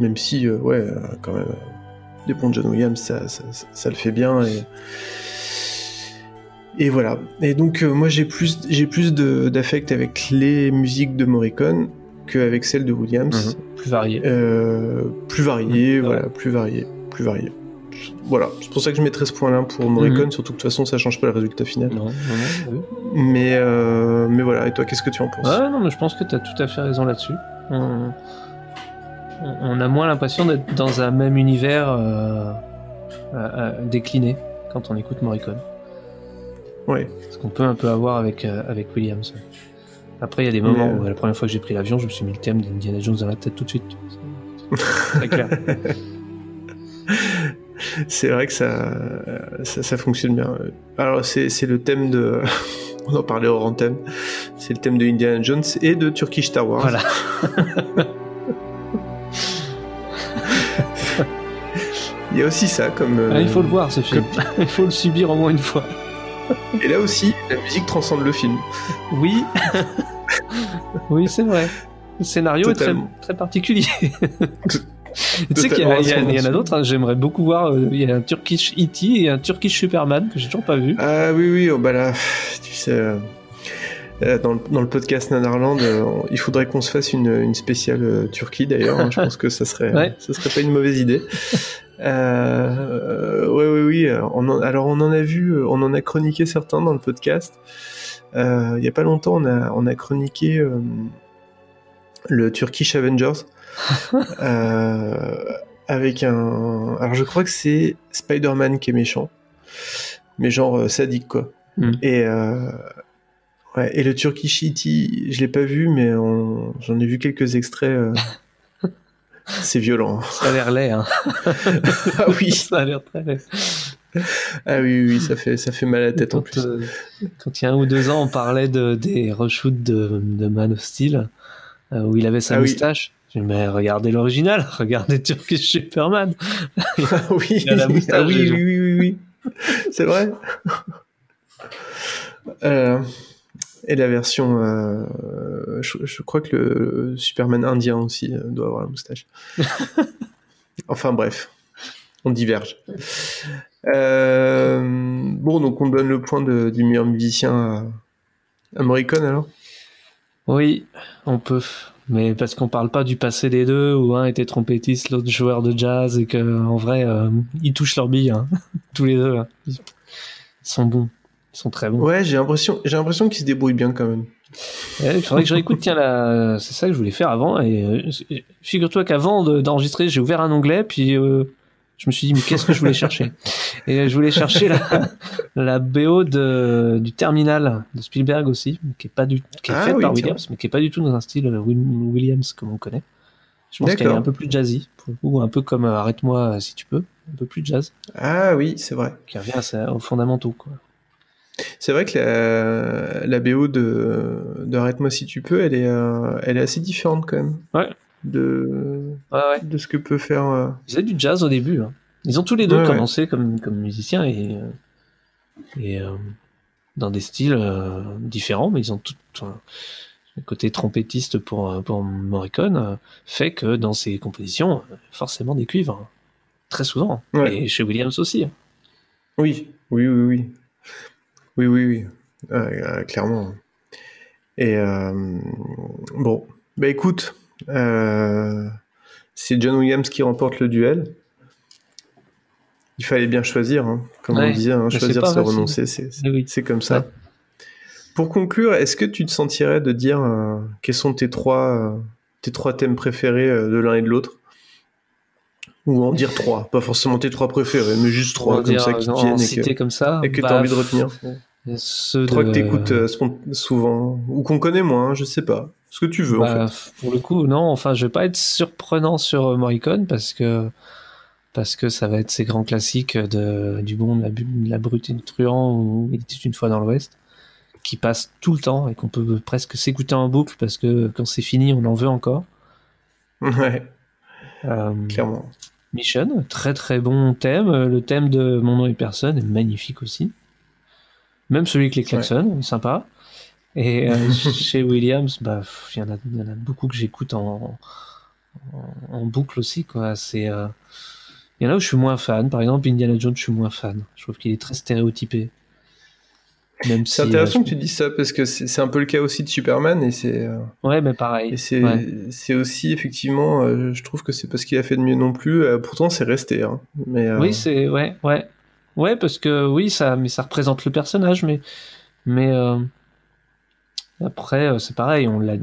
même si euh, ouais euh, quand même euh, des bons John Williams ça, ça, ça- ça le fait bien et et voilà. Et donc euh, moi j'ai plus j'ai plus de- d'affect avec les musiques de Morricone qu'avec celles de Williams. Plus varié. Euh, plus varié, Mhm. voilà, plus varié, plus varié. Voilà, c'est pour ça que je mettrais ce point-là pour Morricone, Mhm. surtout que de toute façon ça change pas le résultat final. Non, non, non, oui. Mais euh, mais voilà, et toi qu'est-ce que tu en penses? Ouais, non, mais je pense que tu as tout à fait raison là-dessus. On, a moins l'impression d'être dans un même univers euh, euh, décliné quand on écoute Morricone. Ouais. Ce qu'on peut un peu avoir avec, avec Williams. Après, il y a des moments Mais, où la première fois que j'ai pris l'avion, je me suis mis le thème d'Indiana Jones dans la tête tout de suite. C'est très clair. C'est vrai que ça, ça, ça fonctionne bien. Alors c'est c'est le thème de... On en parlait hors antenne. C'est le thème de Indiana Jones et de Turkish Star Wars. Voilà. Il y a aussi ça comme... Ah, il faut le voir ce film. il faut le subir au moins une fois. Et là aussi, la musique transcende le film. Oui. oui, c'est vrai. Le scénario est très, très particulier. Tu sais qu'il y, a- a- en a d'autres, hein, j'aimerais beaucoup voir. euh, Il y a un Turkish E.T. et un Turkish Superman que j'ai toujours pas vu. Ah oui, oui, oh, bah là, tu sais, euh, euh, dans, le, dans le podcast Nanarland, euh, il faudrait qu'on se fasse une, une spéciale Turquie d'ailleurs. hein, je pense que ça serait, Ouais. ça serait pas une mauvaise idée. Euh, oui, oui. On en- alors on en a vu, on en a chroniqué certains dans le podcast. Il y a pas longtemps, on a, on a chroniqué le Turkish Avengers. euh, avec un. Alors je crois que c'est Spider-Man qui est méchant, mais genre euh, sadique quoi. Mm. Et euh, ouais, et le Turkish E.T., je l'ai pas vu, mais on- j'en ai vu quelques extraits. c'est violent. Ça a l'air laid. Hein. ah oui, ça a l'air très laid. ah oui, oui, ça fait ça fait mal à la tête en Quand, plus. euh, quand il y a un ou deux ans, on parlait de, des reshoots de, de Man of Steel, euh, où il avait sa Ah moustache. Mais regardez l'original, regardez Turkish Superman. Oui, ah oui, oui, oui, oui, oui. c'est vrai. Euh, et la version, euh, je, crois que le Superman indien aussi euh, doit avoir la moustache. enfin bref, on diverge. Bon, donc on donne le point de- du meilleur musicien à, à Morricone alors? Oui, on peut. Mais parce qu'on parle pas du passé des deux, où un était trompettiste, l'autre joueur de jazz, et que en vrai, euh, ils touchent leur bille, hein. tous les deux. hein. Ils sont bons, ils sont très bons. Ouais, j'ai l'impression, j'ai l'impression qu'il se débrouille bien quand même. Il faudrait que je réécoute, tiens, la... c'est ça que je voulais faire avant. Et euh, figure-toi qu'avant de- d'enregistrer, j'ai ouvert un onglet, puis euh, je me suis dit, mais qu'est-ce que je voulais chercher Et je voulais chercher la, la BO de, du Terminal de Spielberg aussi, qui est, pas du, qui est Ah faite oui, par. Williams, mais qui est pas du tout dans un style Williams comme on connaît. Je pense qu'elle est un peu plus jazzy, pour le coup, un peu comme euh, Arrête-moi euh, si tu peux, un peu plus jazz, Ah oui, c'est vrai. qui revient à aux fondamentaux. Quoi. C'est vrai que la, la BO de, de Arrête-moi si tu peux, elle est, euh, elle est assez différente quand même. Ouais. De, Ouais, ouais. de ce que peut faire. euh, Ils faisaient du jazz au début. hein. Ils ont tous les deux Ouais, commencé comme, comme musiciens et, euh, et euh, dans des styles euh, différents, mais ils ont tout. le côté trompettiste pour, pour Morricone fait que dans ses compositions, forcément des cuivres. hein. Très souvent. Et chez Williams aussi. hein. Oui, oui, oui, oui. Oui, oui, oui. Euh, clairement. Et euh, bon, bah écoute, euh, c'est John Williams qui remporte le duel. Il fallait bien choisir, hein. comme Ouais, on disait, hein, choisir c'est renoncer, c'est Eh oui. c'est comme ça. Pour conclure, est-ce que tu te sentirais de dire euh, quels sont tes trois, euh, tes trois thèmes préférés euh, de l'un et de l'autre? Ou en dire trois, pas forcément tes trois préférés, mais juste trois comme dire, ça qui en viennent et que, comme ça. et que tu bah, as envie de retenir. Ceux Trois de- que euh, spont- souvent, ou qu'on connaît moins, je sais pas. Ce que tu veux Bah, en fait. Pour le coup, non. Enfin, je vais pas être surprenant sur Morricone parce que parce que ça va être ces grands classiques de du bon, de la, bu- de la brute et du truand ou il était une fois dans l'Ouest qui passent tout le temps et qu'on peut presque s'écouter en boucle parce que quand c'est fini, on en veut encore. Ouais, Euh, clairement. Mission, très très bon thème. Le thème de Mon nom est personne est magnifique aussi. Même celui avec les klaxons, sympa. Et euh, chez Williams, bah, il y, en a- il y en a beaucoup que j'écoute en, en, en boucle aussi. Quoi. C'est, euh, Il y en a où je suis moins fan. Par exemple, Indiana Jones, je suis moins fan. Je trouve qu'il est très stéréotypé. Même C'est si, intéressant euh, que tu dises ça parce que c'est c'est un peu le cas aussi de Superman et c'est euh, Ouais, mais pareil. et c'est Ouais. c'est aussi effectivement, euh, je trouve que c'est pas ce qu'il a fait de mieux non plus. euh, pourtant, c'est resté. Hein. Mais euh, Oui, c'est ouais, ouais, ouais, parce que oui, ça, mais ça représente le personnage, mais mais euh, après euh, c'est pareil, on l'a,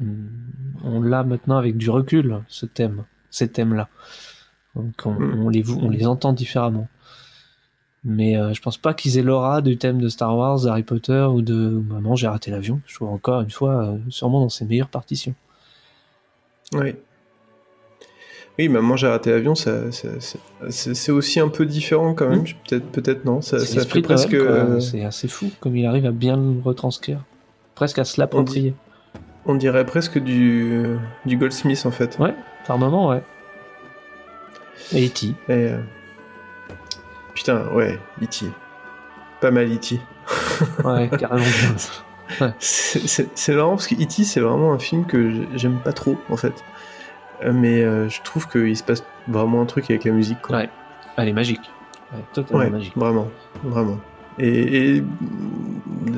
on l'a maintenant avec du recul, ce thème, ces thèmes-là, donc on, Mm. on les on les entend différemment. Mais euh, je pense pas qu'ils aient l'aura du thème de Star Wars, d'Harry Potter ou de Maman j'ai raté l'avion. Je trouve encore une fois euh, sûrement dans ses meilleures partitions. Oui. Oui, maman, j'ai raté l'avion, ça, ça- ça- c'est aussi un peu différent quand même. Peut-être, peut-être non. Ça, fait presque. quoi. euh, C'est assez fou comme il arrive à bien le retranscrire, presque à se l'approprier. on dirait presque du, du Goldsmith en fait. Ouais, par moment, ouais. Et E.T. Et, euh, Putain, ouais, E.T. Pas mal E.T. Ouais, carrément. C'est- C'est marrant parce que E.T. c'est vraiment un film que j'ai- j'aime pas trop en fait. Euh, Mais euh, je trouve qu'il se passe vraiment un truc avec la musique. Quoi. Ouais, elle est magique. Ouais, totalement Ouais, magique. vraiment, vraiment. Et, et,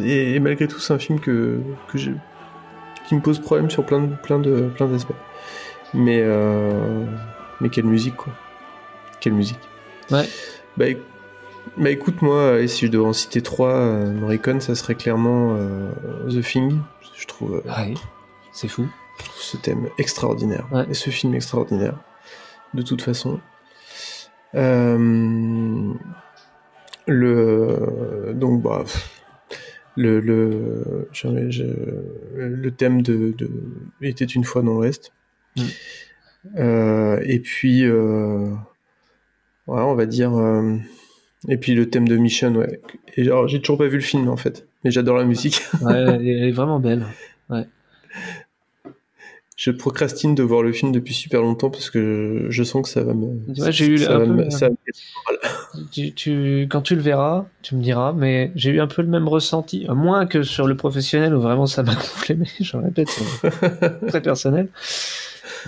et- et malgré tout, c'est un film que, que j'ai, qui me pose problème sur plein de, plein de, plein d'aspects. Mais, euh, mais quelle musique, quoi. Quelle musique. Ouais. Bah, bah, écoute, moi, et si je devais en citer trois, euh, Morricone, ça serait clairement euh, The Thing. Je trouve euh, Ouais, c'est fou. ce thème extraordinaire. Ouais. Et ce film extraordinaire. De toute façon. Euh, le donc bah le le le thème de, de était une fois dans l'Ouest. Mm. Euh, et puis euh, ouais, on va dire euh, et puis le thème de Mission ouais. Et alors, j'ai toujours pas vu le film en fait, mais j'adore la musique. Ouais, elle est elle est vraiment belle. Ouais. Je procrastine de voir le film depuis super longtemps parce que je, je sens que ça va me. Ouais, j'ai eu ça un va peu, me- euh, ça Tu, tu- quand tu le verras, tu me diras, mais j'ai eu un peu le même ressenti, euh, moins que sur le professionnel où vraiment ça m'a gonflé, mais je le répète, c'est très personnel,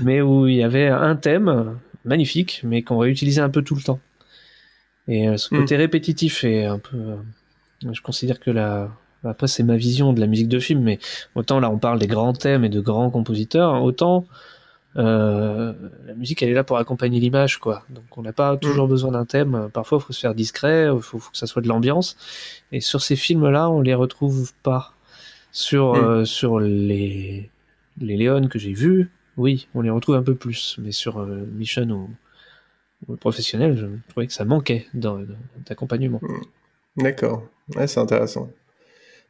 mais où il y avait un thème magnifique, mais qu'on va utiliser un peu tout le temps. Et euh, ce Mm. côté répétitif est un peu. euh, je considère que la. Après, c'est ma vision de la musique de film, mais autant là, on parle des grands thèmes et de grands compositeurs, autant euh, la musique, elle est là pour accompagner l'image, quoi. Donc, on n'a pas toujours besoin d'un thème. Parfois, il faut se faire discret, il faut, faut que ça soit de l'ambiance. Et sur ces films-là, on les retrouve pas. Sur, Mm. euh, sur les, les Léon que j'ai vus, oui, on les retrouve un peu plus. Mais sur euh, Mission ou, ou le professionnel, je trouvais que ça manquait d'accompagnement. D'accord. Ouais, c'est intéressant.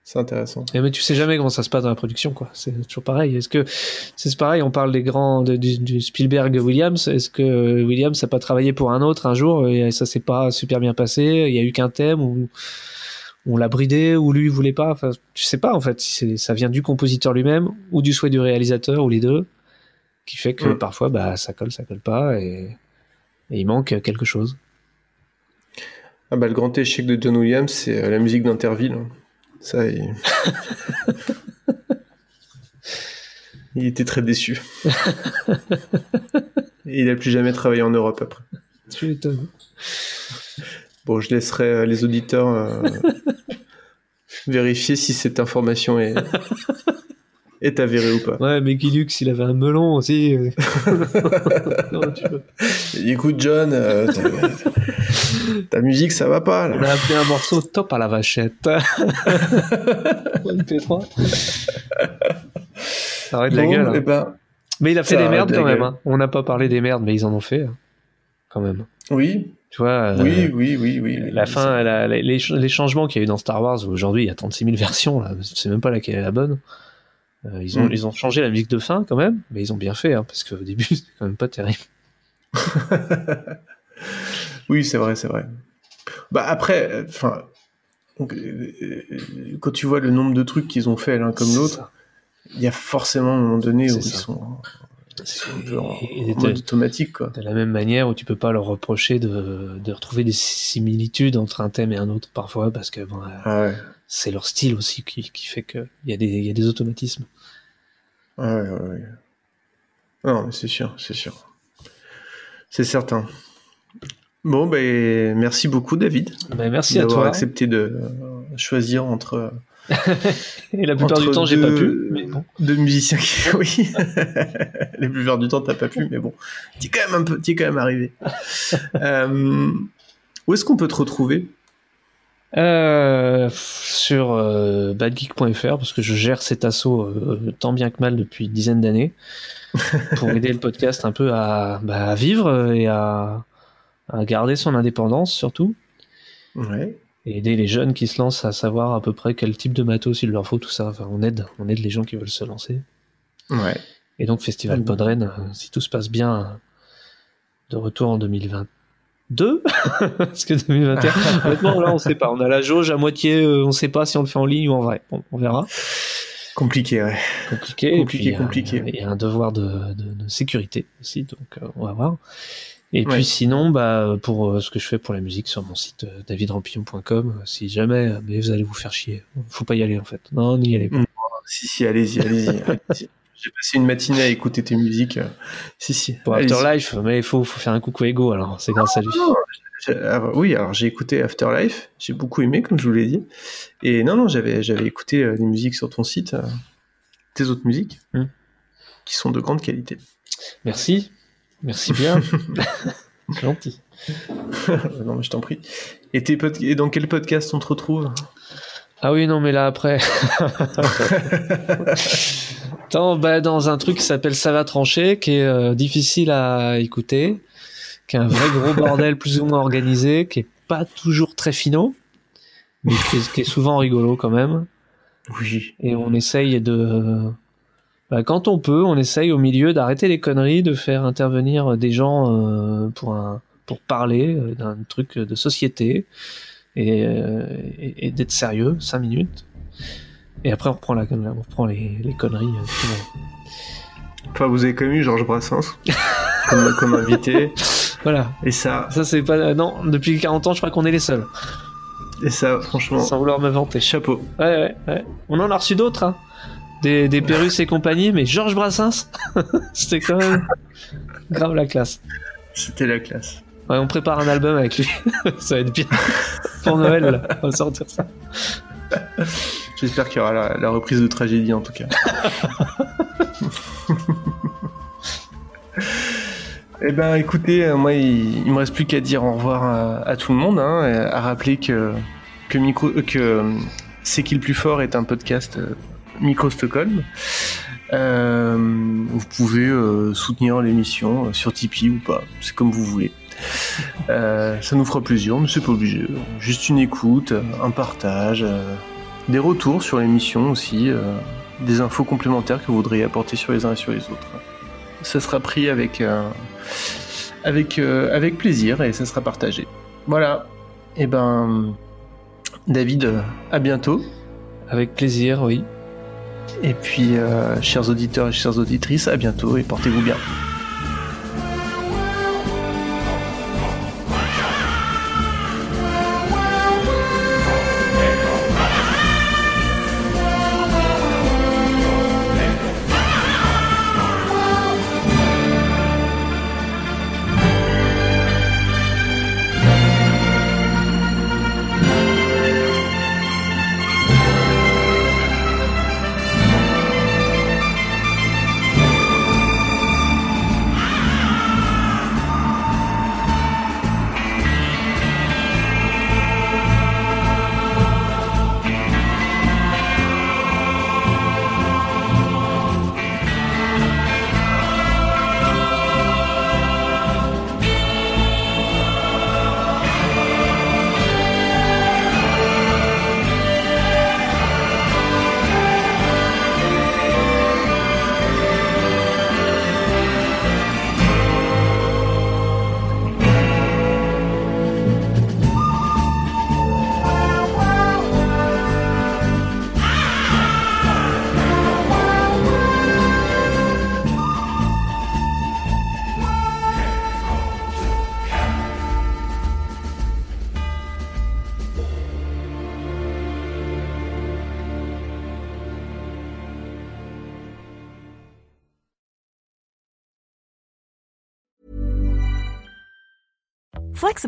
C'est intéressant. Et mais tu sais jamais comment ça se passe dans la production, quoi. C'est toujours pareil. Est-ce que c'est pareil On parle des grands de- du, du Spielberg Williams. Est-ce que Williams n'a pas travaillé pour un autre un jour et ça s'est pas super bien passé Il y a eu qu'un thème ou on l'a bridé ou lui il voulait pas? Enfin, tu sais pas en fait si ça vient du compositeur lui-même ou du souhait du réalisateur ou les deux, qui fait que Mm. parfois bah ça colle, ça colle pas et, et il manque quelque chose. Ah bah, le grand échec de John Williams, c'est euh, la musique d'Interville. Ça, il... il était très déçu. Et il a plus jamais travaillé en Europe après. Tu m'étonnes. Bon, je laisserai euh, les auditeurs euh, vérifier si cette information est, est avérée ou pas. Ouais, mais Guilux, il avait un melon aussi. euh. Non, tu veux. Écoute, John, euh, ta, musique, ça va pas, On là. a appelé un morceau top à la vachette. MP3. Arrête la Bon, gueule. hein. eh ben, Mais il a fait des merdes la quand même. hein. On n'a pas parlé des merdes, mais ils en ont fait. hein. Quand même. oui, Tu vois, euh, oui, oui, oui, oui. oui, la oui, fin, la- la- les changements qu'il y a eu dans Star Wars, aujourd'hui il y a 36 000 versions, là. je sais même pas laquelle est la bonne. Euh, ils, ont, Mm. ils ont changé la musique de fin quand même, mais ils ont bien fait, hein, parce qu'au début c'était quand même pas terrible. Oui, c'est vrai, c'est vrai. Bah après, enfin, euh, euh, quand tu vois le nombre de trucs qu'ils ont fait l'un comme l'autre, il y a forcément un moment donné où ils ça. sont, ils sont un peu en, Et- et en de- mode automatique, quoi. De la même manière où tu peux pas leur reprocher de, de retrouver des similitudes entre un thème et un autre parfois, parce que bon, Ah ouais. C'est leur style aussi qui, qui fait qu'il y, a des- il y a des automatismes. Ah ouais, ouais, ouais. Non, mais c'est sûr, c'est sûr. C'est certain. Bon, ben, merci beaucoup, David, Ben, merci à d'avoir toi. accepté de choisir entre, Et la plupart entre du temps, j'ai pas pu. Mais bon. deux musiciens qui, oui, la plupart du temps, t'as pas pu, mais bon, t'es quand même un peu, t'y es quand même arrivé. Euh, où est-ce qu'on peut te retrouver? Euh, sur euh, badgeek.fr parce que je gère cet assaut euh, tant bien que mal depuis une dizaine d'années pour aider le podcast un peu à, bah, à vivre et à, à garder son indépendance surtout Ouais. et aider les jeunes qui se lancent à savoir à peu près quel type de matos il leur faut tout ça enfin, on aide on aide les gens qui veulent se lancer Ouais. et donc Festival Mhm. Podren euh, si tout se passe bien de retour en 2022 parce que 2021 honnêtement là on sait pas on a la jauge à moitié euh, on sait pas si on le fait en ligne ou en vrai Bon, on verra Compliqué, ouais. compliqué Compliqué, puis, compliqué. il y a un devoir de, de- de sécurité aussi donc euh, on va voir et Ouais. puis sinon bah pour euh, ce que je fais pour la musique sur mon site euh, davidrampillon.com si jamais mais vous allez vous faire chier faut pas y aller en fait non n'y allez pas Mm. Si, si, allez-y, allez-y. allez-y. J'ai passé une matinée à écouter tes musiques. euh, Si, si. pour. Afterlife mais il faut, faut faire un coucou à Ego alors c'est grâce à lui J'ai- ah, oui, alors j'ai écouté Afterlife, j'ai beaucoup aimé, comme je vous l'ai dit. Et non, non, j'avais, j'avais écouté euh, les musiques sur ton site, euh, tes autres musiques, Hmm. qui sont de grande qualité. merci merci bien C'est gentil non, mais je t'en prie. Et, tes pod- et dans quel podcast on te retrouve? Ah oui, non, mais là après. dans, bah, dans un truc qui s'appelle Ça va trancher, qui est euh, difficile à écouter, qui est un vrai gros bordel plus ou moins organisé, qui est pas toujours très finaux, mais qui est, qui est souvent rigolo quand même. Oui. Et on essaye de. Bah, quand on peut, on essaye au milieu d'arrêter les conneries, de faire intervenir des gens euh, pour, un, pour parler euh, d'un truc de société et, euh, et, et d'être sérieux, 5 minutes. Et après, on reprend, la, on reprend les, les conneries. euh. Enfin, vous avez eu Georges Brassens comme, comme invité. Voilà. Et ça, Ça, c'est pas. Non, depuis 40 ans, je crois qu'on est les seuls. et ça, franchement, Sans vouloir me vanter. chapeau. Ouais, ouais, ouais. On en a reçu d'autres, hein. Des, des Pérus et compagnie, mais Georges Brassens, c'était quand même grave la classe. C'était la classe. Ouais, on prépare un album avec lui. ça va être bien. Pour Noël, là. on va sortir ça. J'espère qu'il y aura la, reprise de tragédie en tout cas. Eh ben, écoutez, euh, moi, il, il me reste plus qu'à dire au revoir à, tout le monde, hein, à rappeler que que micro, euh, que euh, c'est qui le plus fort est un podcast Micro Stockholm. Vous pouvez soutenir l'émission sur Tipeee ou pas, c'est comme vous voulez. Ça nous fera plaisir, mais c'est pas obligé. Juste une écoute, un partage, des retours sur l'émission aussi, euh, des infos complémentaires que vous voudriez apporter sur les uns et sur les autres. Ça sera pris avec, euh, avec, euh, avec plaisir et ça sera partagé. Voilà. Et ben, David, à bientôt. Avec plaisir, oui. Et puis, chers auditeurs et chères auditrices, à bientôt et portez-vous bien.